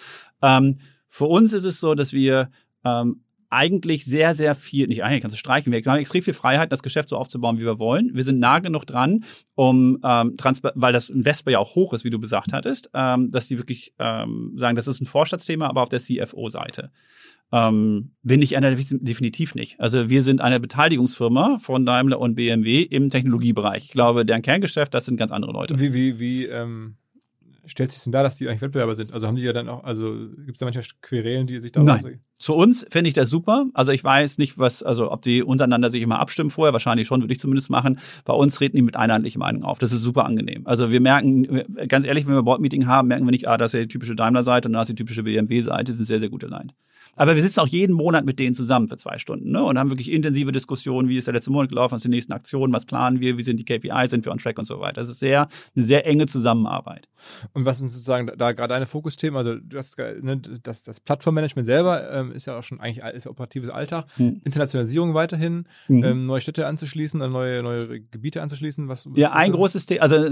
B: Ähm, für uns ist es so, dass wir ähm, eigentlich sehr, sehr viel, nicht eigentlich kannst du streichen, wir haben extrem viel Freiheit, das Geschäft so aufzubauen, wie wir wollen. Wir sind nah genug dran, um, ähm, weil das Investor ja auch hoch ist, wie du gesagt hattest, ähm, dass die wirklich ähm, sagen, das ist ein Vorstandsthema, aber auf der CFO-Seite. Ähm, bin ich einer definitiv nicht. Also wir sind eine Beteiligungsfirma von Daimler und BMW im Technologiebereich. Ich glaube, deren Kerngeschäft, das sind ganz andere Leute.
A: Wie, wie, wie, ähm, stellt sich denn da, dass die eigentlich Wettbewerber sind? Also haben die ja dann auch, also gibt es da manchmal Querelen, die sich da
B: Nein. Zu uns fände ich das super. Also ich weiß nicht, was, also ob die untereinander sich immer abstimmen vorher, wahrscheinlich schon, würde ich zumindest machen. Bei uns treten die mit einheitlicher Meinung auf. Das ist super angenehm. Also wir merken, ganz ehrlich, wenn wir Board-Meeting haben, merken wir nicht, ah, das ist ja die typische Daimler-Seite und da ist die typische BMW-Seite, sind sehr, sehr gut allein. Aber wir sitzen auch jeden Monat mit denen zusammen für zwei Stunden ne? und haben wirklich intensive Diskussionen, wie ist der letzte Monat gelaufen, was sind die nächsten Aktionen, was planen wir, wie sind die KPI, sind wir on track und so weiter. Das ist sehr, eine sehr enge Zusammenarbeit.
A: Und was sind sozusagen da, da gerade deine Fokusthemen? Also du hast ne, das, das Plattformmanagement selber ähm, ist ja auch schon eigentlich ist ja operatives Alltag. Hm. Internationalisierung weiterhin, hm. ähm, neue Städte anzuschließen, neue, neue Gebiete anzuschließen. Was,
B: ja, ein großes Thema, also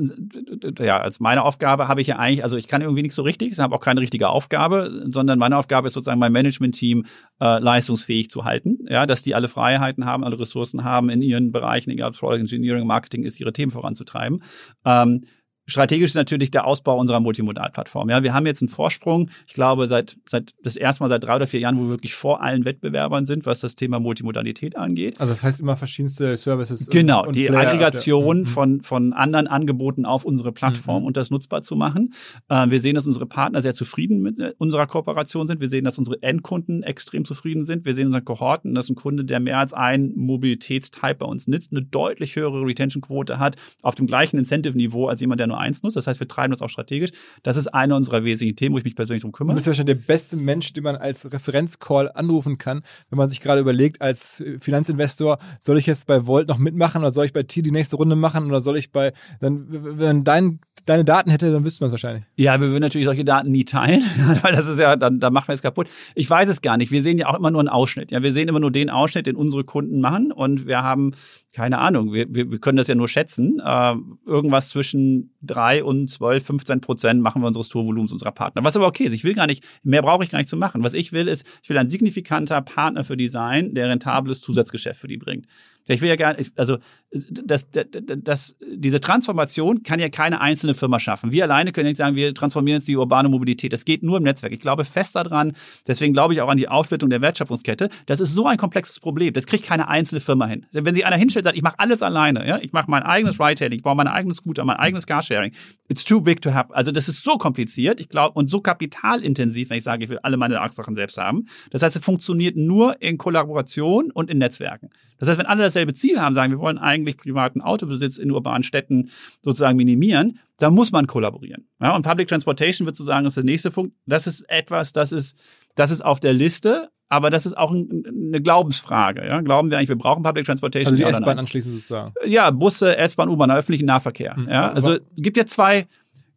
B: ja, als meine Aufgabe habe ich ja eigentlich, also ich kann irgendwie nichts so richtig, ich habe auch keine richtige Aufgabe, sondern meine Aufgabe ist sozusagen mein Management-Team äh, leistungsfähig zu halten, ja, dass die alle Freiheiten haben, alle Ressourcen haben in ihren Bereichen, egal ob Product Engineering, Marketing ist, ihre Themen voranzutreiben. Ähm, Strategisch ist natürlich der Ausbau unserer Multimodalplattform. Ja, wir haben jetzt einen Vorsprung, ich glaube, seit, seit das erste Mal seit drei oder vier Jahren, wo wir wirklich vor allen Wettbewerbern sind, was das Thema Multimodalität angeht.
A: Also das heißt immer verschiedenste Services.
B: Genau, und die Player Aggregation der, mhm. von, von anderen Angeboten auf unsere Plattform mhm. und das nutzbar zu machen. Äh, wir sehen, dass unsere Partner sehr zufrieden mit äh, unserer Kooperation sind. Wir sehen, dass unsere Endkunden extrem zufrieden sind. Wir sehen unsere Kohorten, dass ein Kunde, der mehr als einen Mobilitätstype bei uns nutzt, eine deutlich höhere Retention-Quote hat, auf dem gleichen Incentive-Niveau als jemand, der nur Nummer eins nutzt. Das heißt, wir treiben uns auch strategisch. Das ist eine unserer wesentlichen Themen, wo ich mich persönlich drum kümmere.
A: Du bist ja schon der beste Mensch, den man als Referenzcall anrufen kann, wenn man sich gerade überlegt, als Finanzinvestor, soll ich jetzt bei Volt noch mitmachen oder soll ich bei T die nächste Runde machen oder soll ich bei, dann, wenn dein, deine Daten hätte, dann wüsste man es wahrscheinlich.
B: Ja, wir würden natürlich solche Daten nie teilen, weil das ist ja, dann, dann machen wir es kaputt. Ich weiß es gar nicht. Wir sehen ja auch immer nur einen Ausschnitt. Ja, wir sehen immer nur den Ausschnitt, den unsere Kunden machen und wir haben keine Ahnung, wir, wir, wir können das ja nur schätzen, äh, irgendwas zwischen drei und zwölf, 15 Prozent machen wir unseres Tourvolumens unserer Partner. Was aber okay ist. Ich will gar nicht, mehr brauche ich gar nicht zu machen. Was ich will, ist, ich will ein signifikanter Partner für die sein, der rentables Zusatzgeschäft für die bringt. Ich will ja gerne, also das, das, das, diese Transformation kann ja keine einzelne Firma schaffen. Wir alleine können nicht sagen, wir transformieren jetzt die urbane Mobilität. Das geht nur im Netzwerk. Ich glaube fest daran, deswegen glaube ich auch an die Aufsplittung der Wertschöpfungskette. Das ist so ein komplexes Problem. Das kriegt keine einzelne Firma hin. Wenn sich einer hinstellt und sagt, ich mache alles alleine, ja, ich mache mein eigenes Ride-Hailing, ich baue mein eigenes Scooter, mein eigenes Carsharing. It's too big to have. Also das ist so kompliziert, ich glaube, und so kapitalintensiv, wenn ich sage, ich will alle meine Sachen selbst haben. Das heißt, es funktioniert nur in Kollaboration und in Netzwerken. Das heißt, wenn alle dasselbe Ziel haben, sagen, wir wollen eigentlich privaten Autobesitz in urbanen Städten sozusagen minimieren, da muss man kollaborieren. Ja, und Public Transportation wird sozusagen ist der nächste Punkt. Das ist etwas, das ist, das ist auf der Liste, aber das ist auch ein, eine Glaubensfrage. Ja? Glauben wir eigentlich, wir brauchen Public Transportation?
A: Also die S-Bahn anschließend sozusagen.
B: Ja, Busse, S-Bahn, U-Bahn, öffentlichen Nahverkehr. Mhm. Ja? Also gibt ja zwei,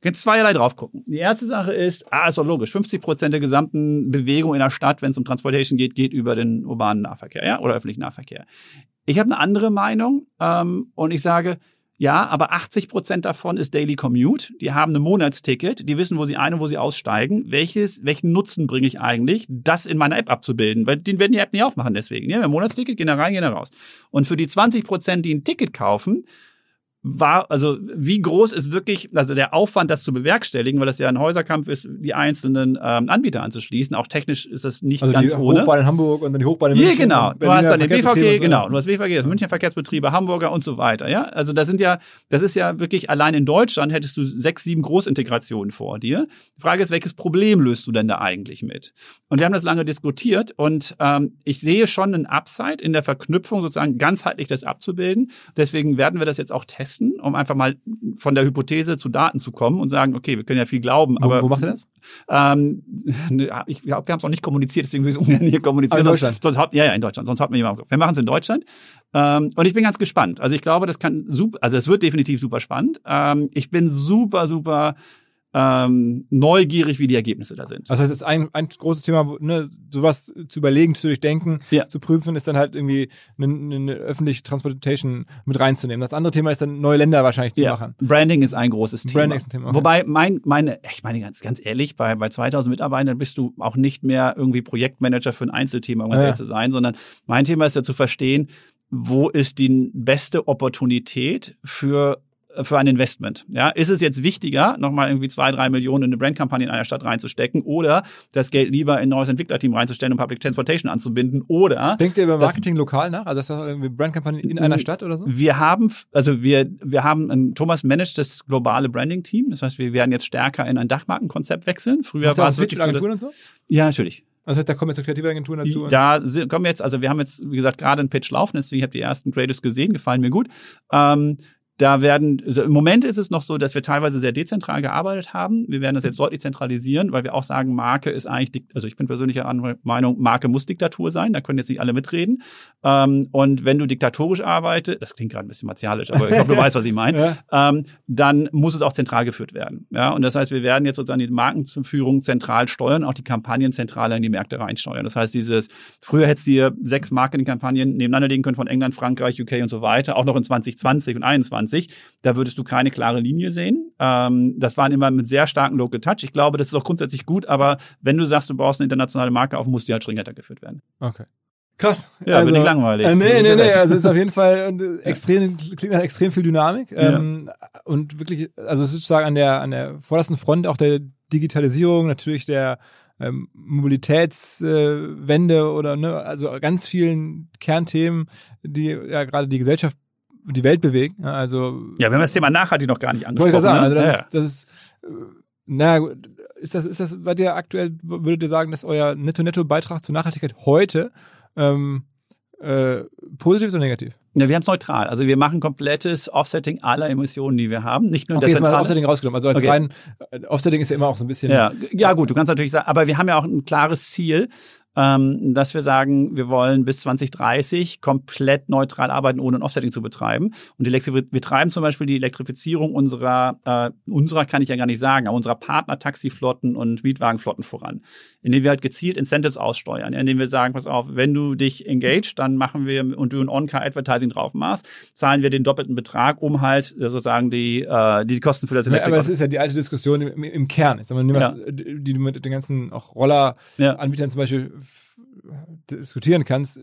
B: Jetzt zweierlei drauf gucken. Die erste Sache ist, ah, ist doch logisch, 50 Prozent der gesamten Bewegung in der Stadt, wenn es um Transportation geht, geht über den urbanen Nahverkehr, ja, oder öffentlichen Nahverkehr. Ich habe eine andere Meinung ähm, und ich sage, ja, aber 80 Prozent davon ist Daily Commute. Die haben ein Monatsticket, die wissen, wo sie ein und wo sie aussteigen. Welches, welchen Nutzen bringe ich eigentlich, das in meiner App abzubilden? Weil die werden die App nicht aufmachen deswegen. Ja, ein Monatsticket, gehen da rein, gehen da raus. Und für die 20 Prozent, die ein Ticket kaufen, war, also wie groß ist wirklich, also der Aufwand, das zu bewerkstelligen, weil das ja ein Häuserkampf ist, die einzelnen ähm, Anbieter anzuschließen. Auch technisch ist das nicht also ganz
A: die
B: ohne.
A: Hochbahn in Hamburg und dann die Hochbahn in München.
B: Ja, genau. Du hast dann den BVG, genau. Du hast BVG, das Münchner Verkehrsbetriebe, Hamburger und so weiter. Ja, also da sind ja, das ist ja wirklich allein in Deutschland hättest du sechs, sieben Großintegrationen vor dir. Die Frage ist, welches Problem löst du denn da eigentlich mit? Und wir haben das lange diskutiert und ähm, ich sehe schon einen Upside in der Verknüpfung, sozusagen ganzheitlich das abzubilden. Deswegen werden wir das jetzt auch testen testen, um einfach mal von der Hypothese zu Daten zu kommen und sagen, okay, wir können ja viel glauben.
A: Wo, aber, wo macht ihr das?
B: Ähm, ich glaube, wir haben es auch nicht kommuniziert, deswegen will ich es ungern hier kommunizieren.
A: Aber in Deutschland?
B: Sonst, sonst, ja, ja, in Deutschland. Sonst hat mir jemand Wir machen es in Deutschland. Ähm, und ich bin ganz gespannt. Also ich glaube, das kann super, also es wird definitiv super spannend. Ähm, ich bin super, super ähm, neugierig, wie die Ergebnisse da sind.
A: Das heißt, es ist ein, ein großes Thema, ne, sowas zu überlegen, zu durchdenken,
B: Ja.
A: zu prüfen, ist dann halt irgendwie eine, eine öffentliche Transportation mit reinzunehmen. Das andere Thema ist dann neue Länder wahrscheinlich zu machen.
B: Branding ist ein großes Thema.
A: Branding ist ein Thema, okay.
B: Wobei mein, meine, ich meine ganz, ganz ehrlich, bei, bei 2000 Mitarbeitern bist du auch nicht mehr irgendwie Projektmanager für ein Einzelthema, um
A: Ja, ja.
B: zu sein, sondern mein Thema ist ja zu verstehen, wo ist die beste Opportunität für für ein Investment. Ja, ist es jetzt wichtiger, nochmal irgendwie zwei, drei Millionen in eine Brandkampagne in einer Stadt reinzustecken oder das Geld lieber in ein neues Entwicklerteam reinzustellen und Public Transportation anzubinden oder
A: Denkt ihr über
B: Das-
A: Marketing lokal nach? Also ist das irgendwie Brandkampagne in einer Stadt oder so?
B: Wir haben, also wir, wir haben, ein, Thomas managt das globale Branding-Team. Das heißt, wir werden jetzt stärker in ein Dachmarkenkonzept wechseln. Früher
A: ihr
B: war es wirklich so,
A: Agenturen und so?
B: Ja, natürlich.
A: Also das heißt, da kommen jetzt so kreative Agenturen dazu.
B: Da kommen jetzt, also wir haben jetzt, wie gesagt, gerade einen Pitch laufen, deswegen ich habe die ersten Creatives gesehen, gefallen mir gut. Ähm, da werden, also im Moment ist es noch so, dass wir teilweise sehr dezentral gearbeitet haben. Wir werden das jetzt deutlich zentralisieren, weil wir auch sagen, Marke ist eigentlich, also ich bin persönlicher Meinung, Marke muss Diktatur sein, da können jetzt nicht alle mitreden. Ähm, und wenn du diktatorisch arbeitest, das klingt gerade ein bisschen martialisch, aber ich glaube, du weißt, was ich meine, ähm, dann muss es auch zentral geführt werden. Ja, und das heißt, wir werden jetzt sozusagen die Markenführung zentral steuern, auch die Kampagnen zentral in die Märkte reinsteuern. Das heißt, dieses, früher hättest du dir sechs Marketingkampagnen nebeneinander legen können von England, Frankreich, UK und so weiter, auch noch in 2020 und 2021. Da würdest du keine klare Linie sehen. Ähm, das waren immer mit sehr starken Local Touch. Ich glaube, das ist auch grundsätzlich gut, aber wenn du sagst, du brauchst eine internationale Marke auf, muss die halt stringenter geführt werden.
A: Okay. Krass.
B: Ja, bin ich langweilig.
A: Äh, nee, nee, nee. Also es ist auf jeden Fall äh, extrem, klingt nach extrem viel Dynamik. Ähm, Und wirklich, also es ist sozusagen an der, an der vordersten Front auch der Digitalisierung, natürlich der ähm, Mobilitätswende äh, oder ne, also ganz vielen Kernthemen, die ja gerade die Gesellschaft, die Welt bewegen. Ja, also
B: Ja, wir haben das Thema nachhaltig noch gar nicht
A: wollte ich
B: angesprochen.
A: sagen, also
B: ne?
A: das
B: ja.
A: ist, das ist äh, na ist das, ist das, seid ihr aktuell, würdet ihr sagen, dass euer Netto-Netto-Beitrag zur Nachhaltigkeit heute ähm, äh, positiv oder negativ?
B: Ja, wir haben es neutral. Also wir machen komplettes Offsetting aller Emissionen, die wir haben. Nicht nur
A: Okay,
B: der
A: jetzt mal. Offsetting rausgenommen. Also als
B: Okay.
A: rein, äh, Offsetting ist ja immer auch so ein bisschen.
B: Ja, ja, gut, du kannst natürlich sagen, aber wir haben ja auch ein klares Ziel, ähm, dass wir sagen, wir wollen bis 2030 komplett neutral arbeiten, ohne ein Offsetting zu betreiben. Und die Elektri wir treiben zum Beispiel die Elektrifizierung unserer, äh, unserer kann ich ja gar nicht sagen, aber unserer Partner-Taxiflotten und Mietwagenflotten voran, indem wir halt gezielt Incentives aussteuern, indem wir sagen, pass auf, wenn du dich engaged, dann machen wir und du ein On-Car-Advertising drauf machst, zahlen wir den doppelten Betrag, um halt sozusagen die, äh, die Kosten für das
A: Ja, aber
B: Elektrik-
A: es ist ja die alte Diskussion im, im Kern. Jetzt, wenn du
B: Ja.
A: die die du mit den ganzen auch Rolleranbietern
B: Ja.
A: zum Beispiel diskutieren kannst,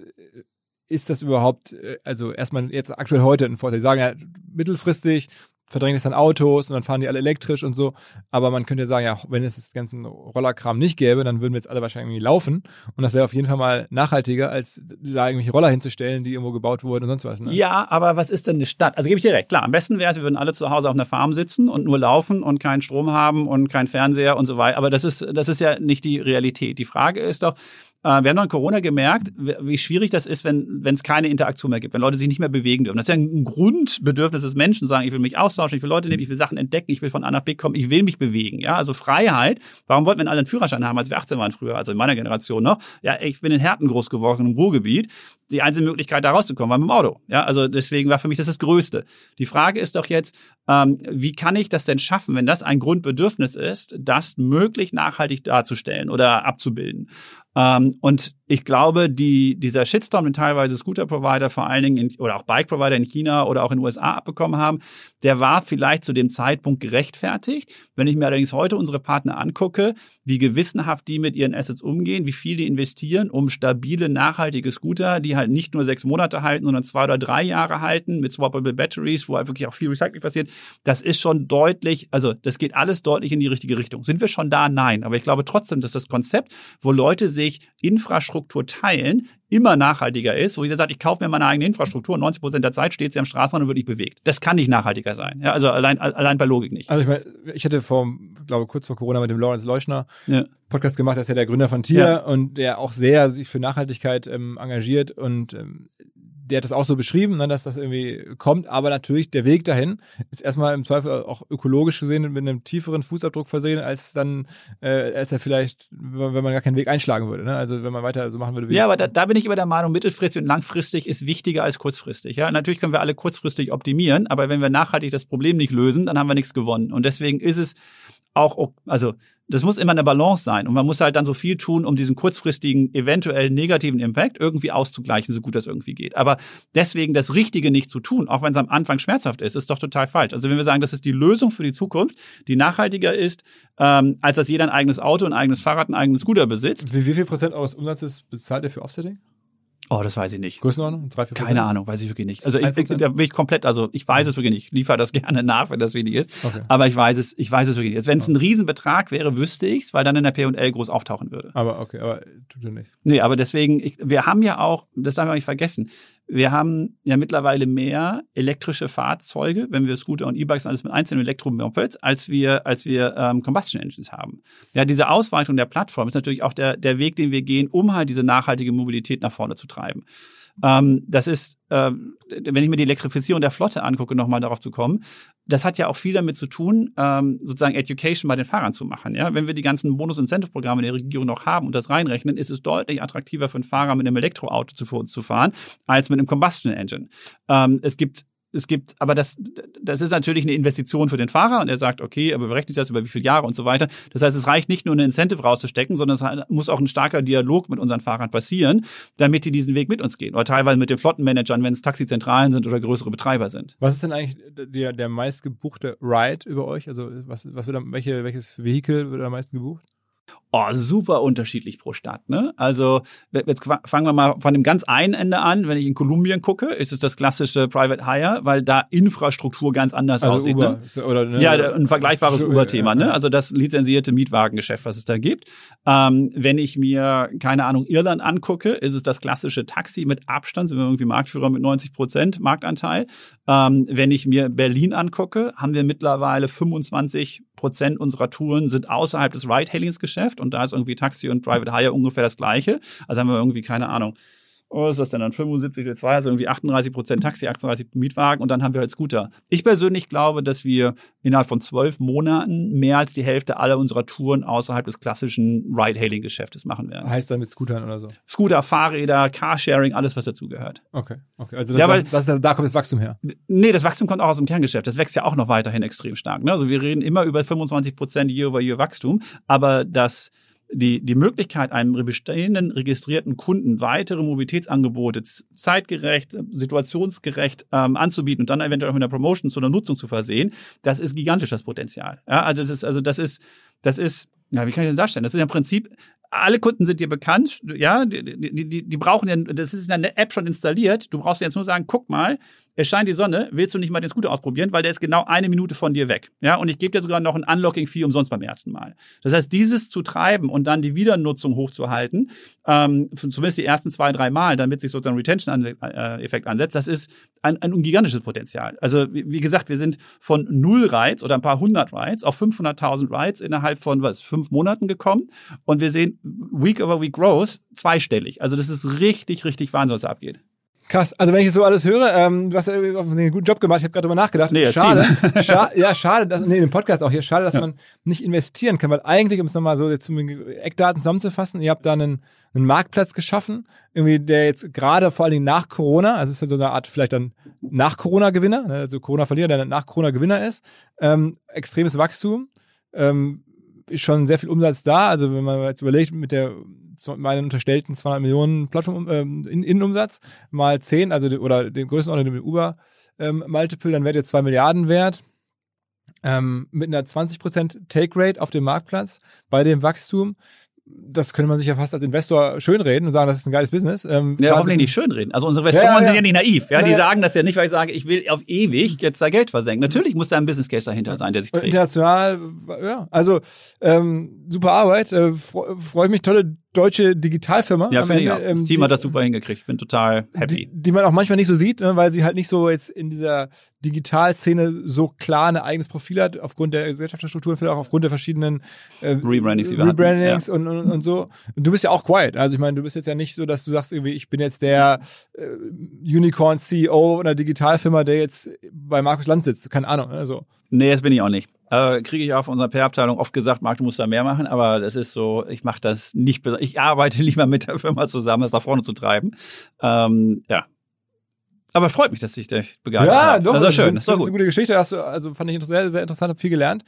A: ist das überhaupt, äh, also erstmal jetzt aktuell heute ein Vorteil. Die sagen ja, mittelfristig verdrängt es dann Autos und dann fahren die alle elektrisch und so. Aber man könnte ja sagen, ja, wenn es das ganzen Rollerkram nicht gäbe, dann würden wir jetzt alle wahrscheinlich irgendwie laufen. Und das wäre auf jeden Fall mal nachhaltiger, als da irgendwelche Roller hinzustellen, die irgendwo gebaut wurden und sonst was. Ne?
B: Ja, aber was ist denn eine Stadt? Also gebe ich dir recht. Klar, am besten wäre es, wir würden alle zu Hause auf einer Farm sitzen und nur laufen und keinen Strom haben und keinen Fernseher und so weiter. Aber das ist, das ist ja nicht die Realität. Die Frage ist doch, äh, wir haben in Corona gemerkt, wie wie schwierig das ist, wenn wenn es keine Interaktion mehr gibt, wenn Leute sich nicht mehr bewegen dürfen. Das ist ja ein Grundbedürfnis des Menschen, sagen, ich will mich austauschen, ich will Leute nehmen, ich will Sachen entdecken, ich will von A nach B kommen, ich will mich bewegen. Ja, also Freiheit. Warum wollten wir alle einen Führerschein haben, als wir 18 waren früher, also in meiner Generation noch? Ja, ich bin in Herten groß geworden, im Ruhrgebiet. Die einzige Möglichkeit, da rauszukommen, war mit dem Auto. Ja, also deswegen war für mich das das Größte. Die Frage ist doch jetzt, ähm, wie kann ich das denn schaffen, wenn das ein Grundbedürfnis ist, das möglich nachhaltig darzustellen oder abzubilden? Ähm, und ich glaube, die, dieser Shitstorm, den teilweise Scooter-Provider vor allen Dingen in, oder auch Bike-Provider in China oder auch in den USA abbekommen haben, der war vielleicht zu dem Zeitpunkt gerechtfertigt. Wenn ich mir allerdings heute unsere Partner angucke, wie gewissenhaft die mit ihren Assets umgehen, wie viel die investieren, um stabile, nachhaltige Scooter, die halt nicht nur sechs Monate halten, sondern zwei oder drei Jahre halten mit swappable Batteries, wo halt wirklich auch viel Recycling passiert, das ist schon deutlich, also das geht alles deutlich in die richtige Richtung. Sind wir schon da? Nein. Aber ich glaube trotzdem, dass das Konzept, wo Leute sich Infrastruktur teilen, immer nachhaltiger ist, wo jeder sagt, ich kaufe mir meine eigene Infrastruktur und 90 Prozent der Zeit steht sie am Straßenrand und wird nicht bewegt. Das kann nicht nachhaltiger sein. Ja, also allein, allein bei Logik nicht.
A: Also ich meine, ich hatte vor, glaube kurz vor Corona mit dem Lawrence Leuschner
B: Ja.
A: Podcast gemacht, der ist ja der Gründer von Tier
B: Ja.
A: und der auch sehr sich für Nachhaltigkeit ähm, engagiert und ähm, der hat das auch so beschrieben, ne, dass das irgendwie kommt, aber natürlich der Weg dahin ist erstmal im Zweifel auch ökologisch gesehen mit einem tieferen Fußabdruck versehen, als dann, äh, als er vielleicht, wenn man gar keinen Weg einschlagen würde. Ne? Also wenn man weiter so machen würde, wie
B: Ja, aber da, da bin ich immer der Meinung, mittelfristig und langfristig ist wichtiger als kurzfristig. Ja, natürlich können wir alle kurzfristig optimieren, aber wenn wir nachhaltig das Problem nicht lösen, dann haben wir nichts gewonnen. Und deswegen ist es auch, also das muss immer eine Balance sein und man muss halt dann so viel tun, um diesen kurzfristigen, eventuell negativen Impact irgendwie auszugleichen, so gut das irgendwie geht. Aber deswegen das Richtige nicht zu tun, auch wenn es am Anfang schmerzhaft ist, ist doch total falsch. Also wenn wir sagen, das ist die Lösung für die Zukunft, die nachhaltiger ist, ähm, als dass jeder ein eigenes Auto, ein eigenes Fahrrad, ein eigenes Scooter besitzt.
A: Wie, wie viel Prozent eures Umsatzes bezahlt ihr für Offsetting?
B: Oh, das weiß ich nicht.
A: Größenordnung? Drei, vier
B: Keine Ahnung, weiß ich wirklich nicht. Also ich, ich,
A: 1%?
B: da bin ich komplett, also ich weiß es wirklich nicht. Ich liefere das gerne nach, wenn das wichtig ist.
A: Okay.
B: Aber ich weiß es, ich weiß es wirklich nicht. Wenn es ein Riesenbetrag wäre, wüsste ich's, weil dann in der P&L groß auftauchen würde.
A: Aber okay, aber tut ihr nicht.
B: Nee, aber deswegen, ich, wir haben ja auch, das darf man nicht vergessen, wir haben ja mittlerweile mehr elektrische Fahrzeuge, wenn wir Scooter und E-Bikes alles mit einzelnen Elektromopeds, als wir, als wir ähm, Combustion Engines haben. Ja, diese Ausweitung der Plattform ist natürlich auch der, der Weg, den wir gehen, um halt diese nachhaltige Mobilität nach vorne zu treiben. Ähm, das ist, ähm, wenn ich mir die Elektrifizierung der Flotte angucke, nochmal darauf zu kommen, das hat ja auch viel damit zu tun, ähm, sozusagen Education bei den Fahrern zu machen. Ja? Wenn wir die ganzen Bonus-Incentive-Programme der Regierung noch haben und das reinrechnen, ist es deutlich attraktiver für einen Fahrer mit einem Elektroauto zu, zu fahren, als mit einem Combustion Engine. Ähm, es gibt es gibt, aber das, das ist natürlich eine Investition für den Fahrer und er sagt, okay, aber berechnet das über wie viele Jahre und so weiter. Das heißt, es reicht nicht nur eine Incentive rauszustecken, sondern es muss auch ein starker Dialog mit unseren Fahrern passieren, damit die diesen Weg mit uns gehen. Oder teilweise mit den Flottenmanagern, wenn es Taxizentralen sind oder größere Betreiber sind.
A: Was ist denn eigentlich der, der meistgebuchte Ride über euch? Also was, was wird am, welche, welches Vehikel wird am meisten gebucht?
B: Oh, super unterschiedlich pro Stadt. Ne? Also jetzt fangen wir mal von dem ganz einen Ende an. Wenn ich in Kolumbien gucke, ist es das klassische Private Hire, weil da Infrastruktur ganz anders
A: Also
B: aussieht.
A: Uber.
B: Ne?
A: Oder, ne?
B: Ja, ein vergleichbares Uber-Thema, ne? Also das lizenzierte Mietwagengeschäft, was es da gibt. Ähm, wenn ich mir, keine Ahnung, Irland angucke, ist es das klassische Taxi mit Abstand, sind wir irgendwie Marktführer mit 90 Prozent Marktanteil. Ähm, wenn ich mir Berlin angucke, haben wir mittlerweile 25 Prozent unserer Touren sind außerhalb des Ride-Hailings-Geschäft und da ist irgendwie Taxi und Private Hire ungefähr das gleiche. Also haben wir irgendwie, keine Ahnung, was ist das denn dann? 75 zu 2, also irgendwie 38 Prozent Taxi, 38 Mietwagen und dann haben wir halt Scooter. Ich persönlich glaube, dass wir innerhalb von zwölf Monaten mehr als die Hälfte aller unserer Touren außerhalb des klassischen Ride-Hailing-Geschäftes machen werden.
A: Heißt dann mit Scootern oder so.
B: Scooter, Fahrräder, Carsharing, alles, was dazugehört.
A: Okay, okay. Also das,
B: Ja, weil-
A: das, das, da kommt das Wachstum her.
B: Nee, das Wachstum kommt auch aus dem Kerngeschäft. Das wächst ja auch noch weiterhin extrem stark. Ne? Also wir reden immer über 25 Prozent Year-over-Year Wachstum, aber das die, die Möglichkeit, einem bestehenden registrierten Kunden weitere Mobilitätsangebote zeitgerecht, äh, situationsgerecht ähm, anzubieten und dann eventuell auch mit einer Promotion zu einer Nutzung zu versehen, das ist gigantisch das Potenzial. Ja, also das ist, also das ist, das ist, ja, wie kann ich das darstellen? Das ist im Prinzip, alle Kunden sind dir bekannt, ja, die, die, die, die brauchen ja, das ist in der App schon installiert. Du brauchst jetzt nur sagen, guck mal, es scheint die Sonne, willst du nicht mal den Scooter ausprobieren, weil der ist genau eine Minute von dir weg. Ja, und ich gebe dir sogar noch ein Unlocking-Fee umsonst beim ersten Mal. Das heißt, dieses zu treiben und dann die Wiedernutzung hochzuhalten, ähm, zumindest die ersten zwei, drei Mal, damit sich sozusagen Retention-Effekt ansetzt, das ist ein, ein gigantisches Potenzial. Also, wie, wie gesagt, wir sind von null Rides oder ein paar hundert Rides auf 500.000 Rides innerhalb von, was, fünf Monaten gekommen. Und wir sehen Week over Week Growth zweistellig. Also, das ist richtig, richtig Wahnsinn, was da abgeht.
A: Krass. Also wenn ich das so alles höre, ähm, du hast ja einen guten Job gemacht. Ich habe gerade drüber nachgedacht.
B: Nee,
A: schade. Scha ja, schade. Dass, nee, im Podcast auch hier. Schade, dass man nicht investieren kann, weil eigentlich, um es nochmal so jetzt zum Eckdaten zusammenzufassen, ihr habt da einen, einen Marktplatz geschaffen, irgendwie der jetzt gerade vor allen Dingen nach Corona, also es ist ja so eine Art vielleicht dann nach Corona-Gewinner, ne, also Corona-Verlierer, der nach Corona-Gewinner ist, ähm, extremes Wachstum, ähm, ist schon sehr viel Umsatz da. Also wenn man jetzt überlegt, mit der meinen unterstellten 200 Millionen Plattform ähm, in, Innenumsatz mal 10, also oder den Größenordnung mit Uber ähm, Multiple, dann wärt ihr 2 Milliarden wert. Ähm, mit einer 20% Take Rate auf dem Marktplatz bei dem Wachstum. Das könnte man sich ja fast als Investor schönreden und sagen, das ist ein geiles Business. Ähm,
B: Ja, hoffentlich nicht schönreden. Also unsere Investoren
A: Ja, ja,
B: sind ja nicht naiv. Ja, die sagen das ja nicht, weil ich sage, ich will auf ewig jetzt da Geld versenken. Natürlich muss da ein Business Case dahinter sein, der sich trägt.
A: international, ja, also ähm, super Arbeit. Äh, Freue freu ich mich, tolle deutsche Digitalfirma.
B: Ja, finde ich auch. Das
A: ähm,
B: Team
A: die-
B: hat das super hingekriegt. Ich bin total
A: die,
B: happy.
A: die man auch manchmal nicht so sieht, ne, weil sie halt nicht so jetzt in dieser Digitalszene so klar ein eigenes Profil hat, aufgrund der Gesellschaftsstrukturen, vielleicht auch aufgrund der verschiedenen äh,
B: Rebrandings, die wir hatten,
A: Rebrandings und, und, und so. Und du bist ja auch quiet. Also ich meine, du bist jetzt ja nicht so, dass du sagst, irgendwie, ich bin jetzt der äh, Unicorn-CEO einer Digitalfirma, der jetzt bei Markus Land sitzt. Keine Ahnung. Ne, so.
B: Nee, das bin ich auch nicht. Äh, Kriege ich auch von unserer PR-Abteilung oft gesagt, Marc, du musst da mehr machen, aber das ist so, ich mache das nicht, ich arbeite lieber mit der Firma zusammen, das nach vorne zu treiben. Ähm, ja, Aber freut mich, dass sich der begeistert
A: Ja,
B: hat.
A: doch.
B: Das ist schön.
A: Das
B: Das ist doch
A: ist eine
B: gut.
A: gute Geschichte. Hast du, also fand ich sehr, sehr interessant, habe viel gelernt.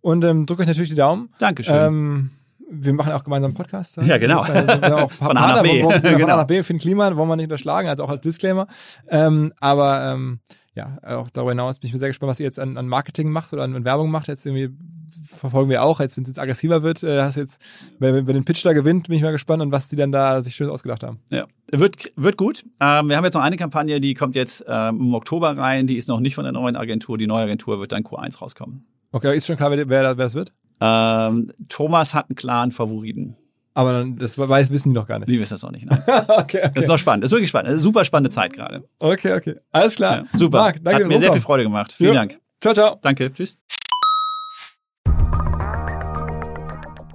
A: Und ähm, drückt euch natürlich die Daumen.
B: Dankeschön.
A: Ähm, wir machen auch gemeinsam einen Podcast.
B: Ja, genau.
A: Also sind wir auch
B: Von A nach B.
A: Wo, von
B: Genau.
A: A nach B für den Klima, wollen wir nicht unterschlagen, also auch als Disclaimer. Ähm, aber ähm, ja, auch darüber hinaus bin ich mir sehr gespannt, was ihr jetzt an, an Marketing macht oder an, an Werbung macht. Jetzt irgendwie verfolgen wir auch, jetzt wenn es jetzt aggressiver wird, äh, hast jetzt, wenn, wenn den Pitch da gewinnt, bin ich mal gespannt und was die dann da sich schön ausgedacht haben.
B: Ja, wird, wird gut. Ähm, wir haben jetzt noch eine Kampagne, die kommt jetzt ähm, im Oktober rein. Die ist noch nicht von der neuen Agentur. Die neue Agentur wird dann Q1 rauskommen.
A: Okay, ist schon klar, wer, wer, wer das wird?
B: Ähm, Thomas hat einen klaren Favoriten.
A: Aber dann, das weiß, wissen die noch gar nicht.
B: Wie wissen das noch nicht? Nein.
A: okay,
B: Das ist
A: okay.
B: noch spannend. Das ist wirklich spannend. Das ist eine super spannende Zeit gerade.
A: Okay, okay. Alles klar.
B: Ja, super.
A: Marc, danke
B: Hat mir sehr viel. Freude gemacht. Vielen
A: Ja.
B: Dank.
A: Ciao, ciao.
B: Danke. Tschüss.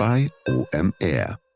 C: bei OMR.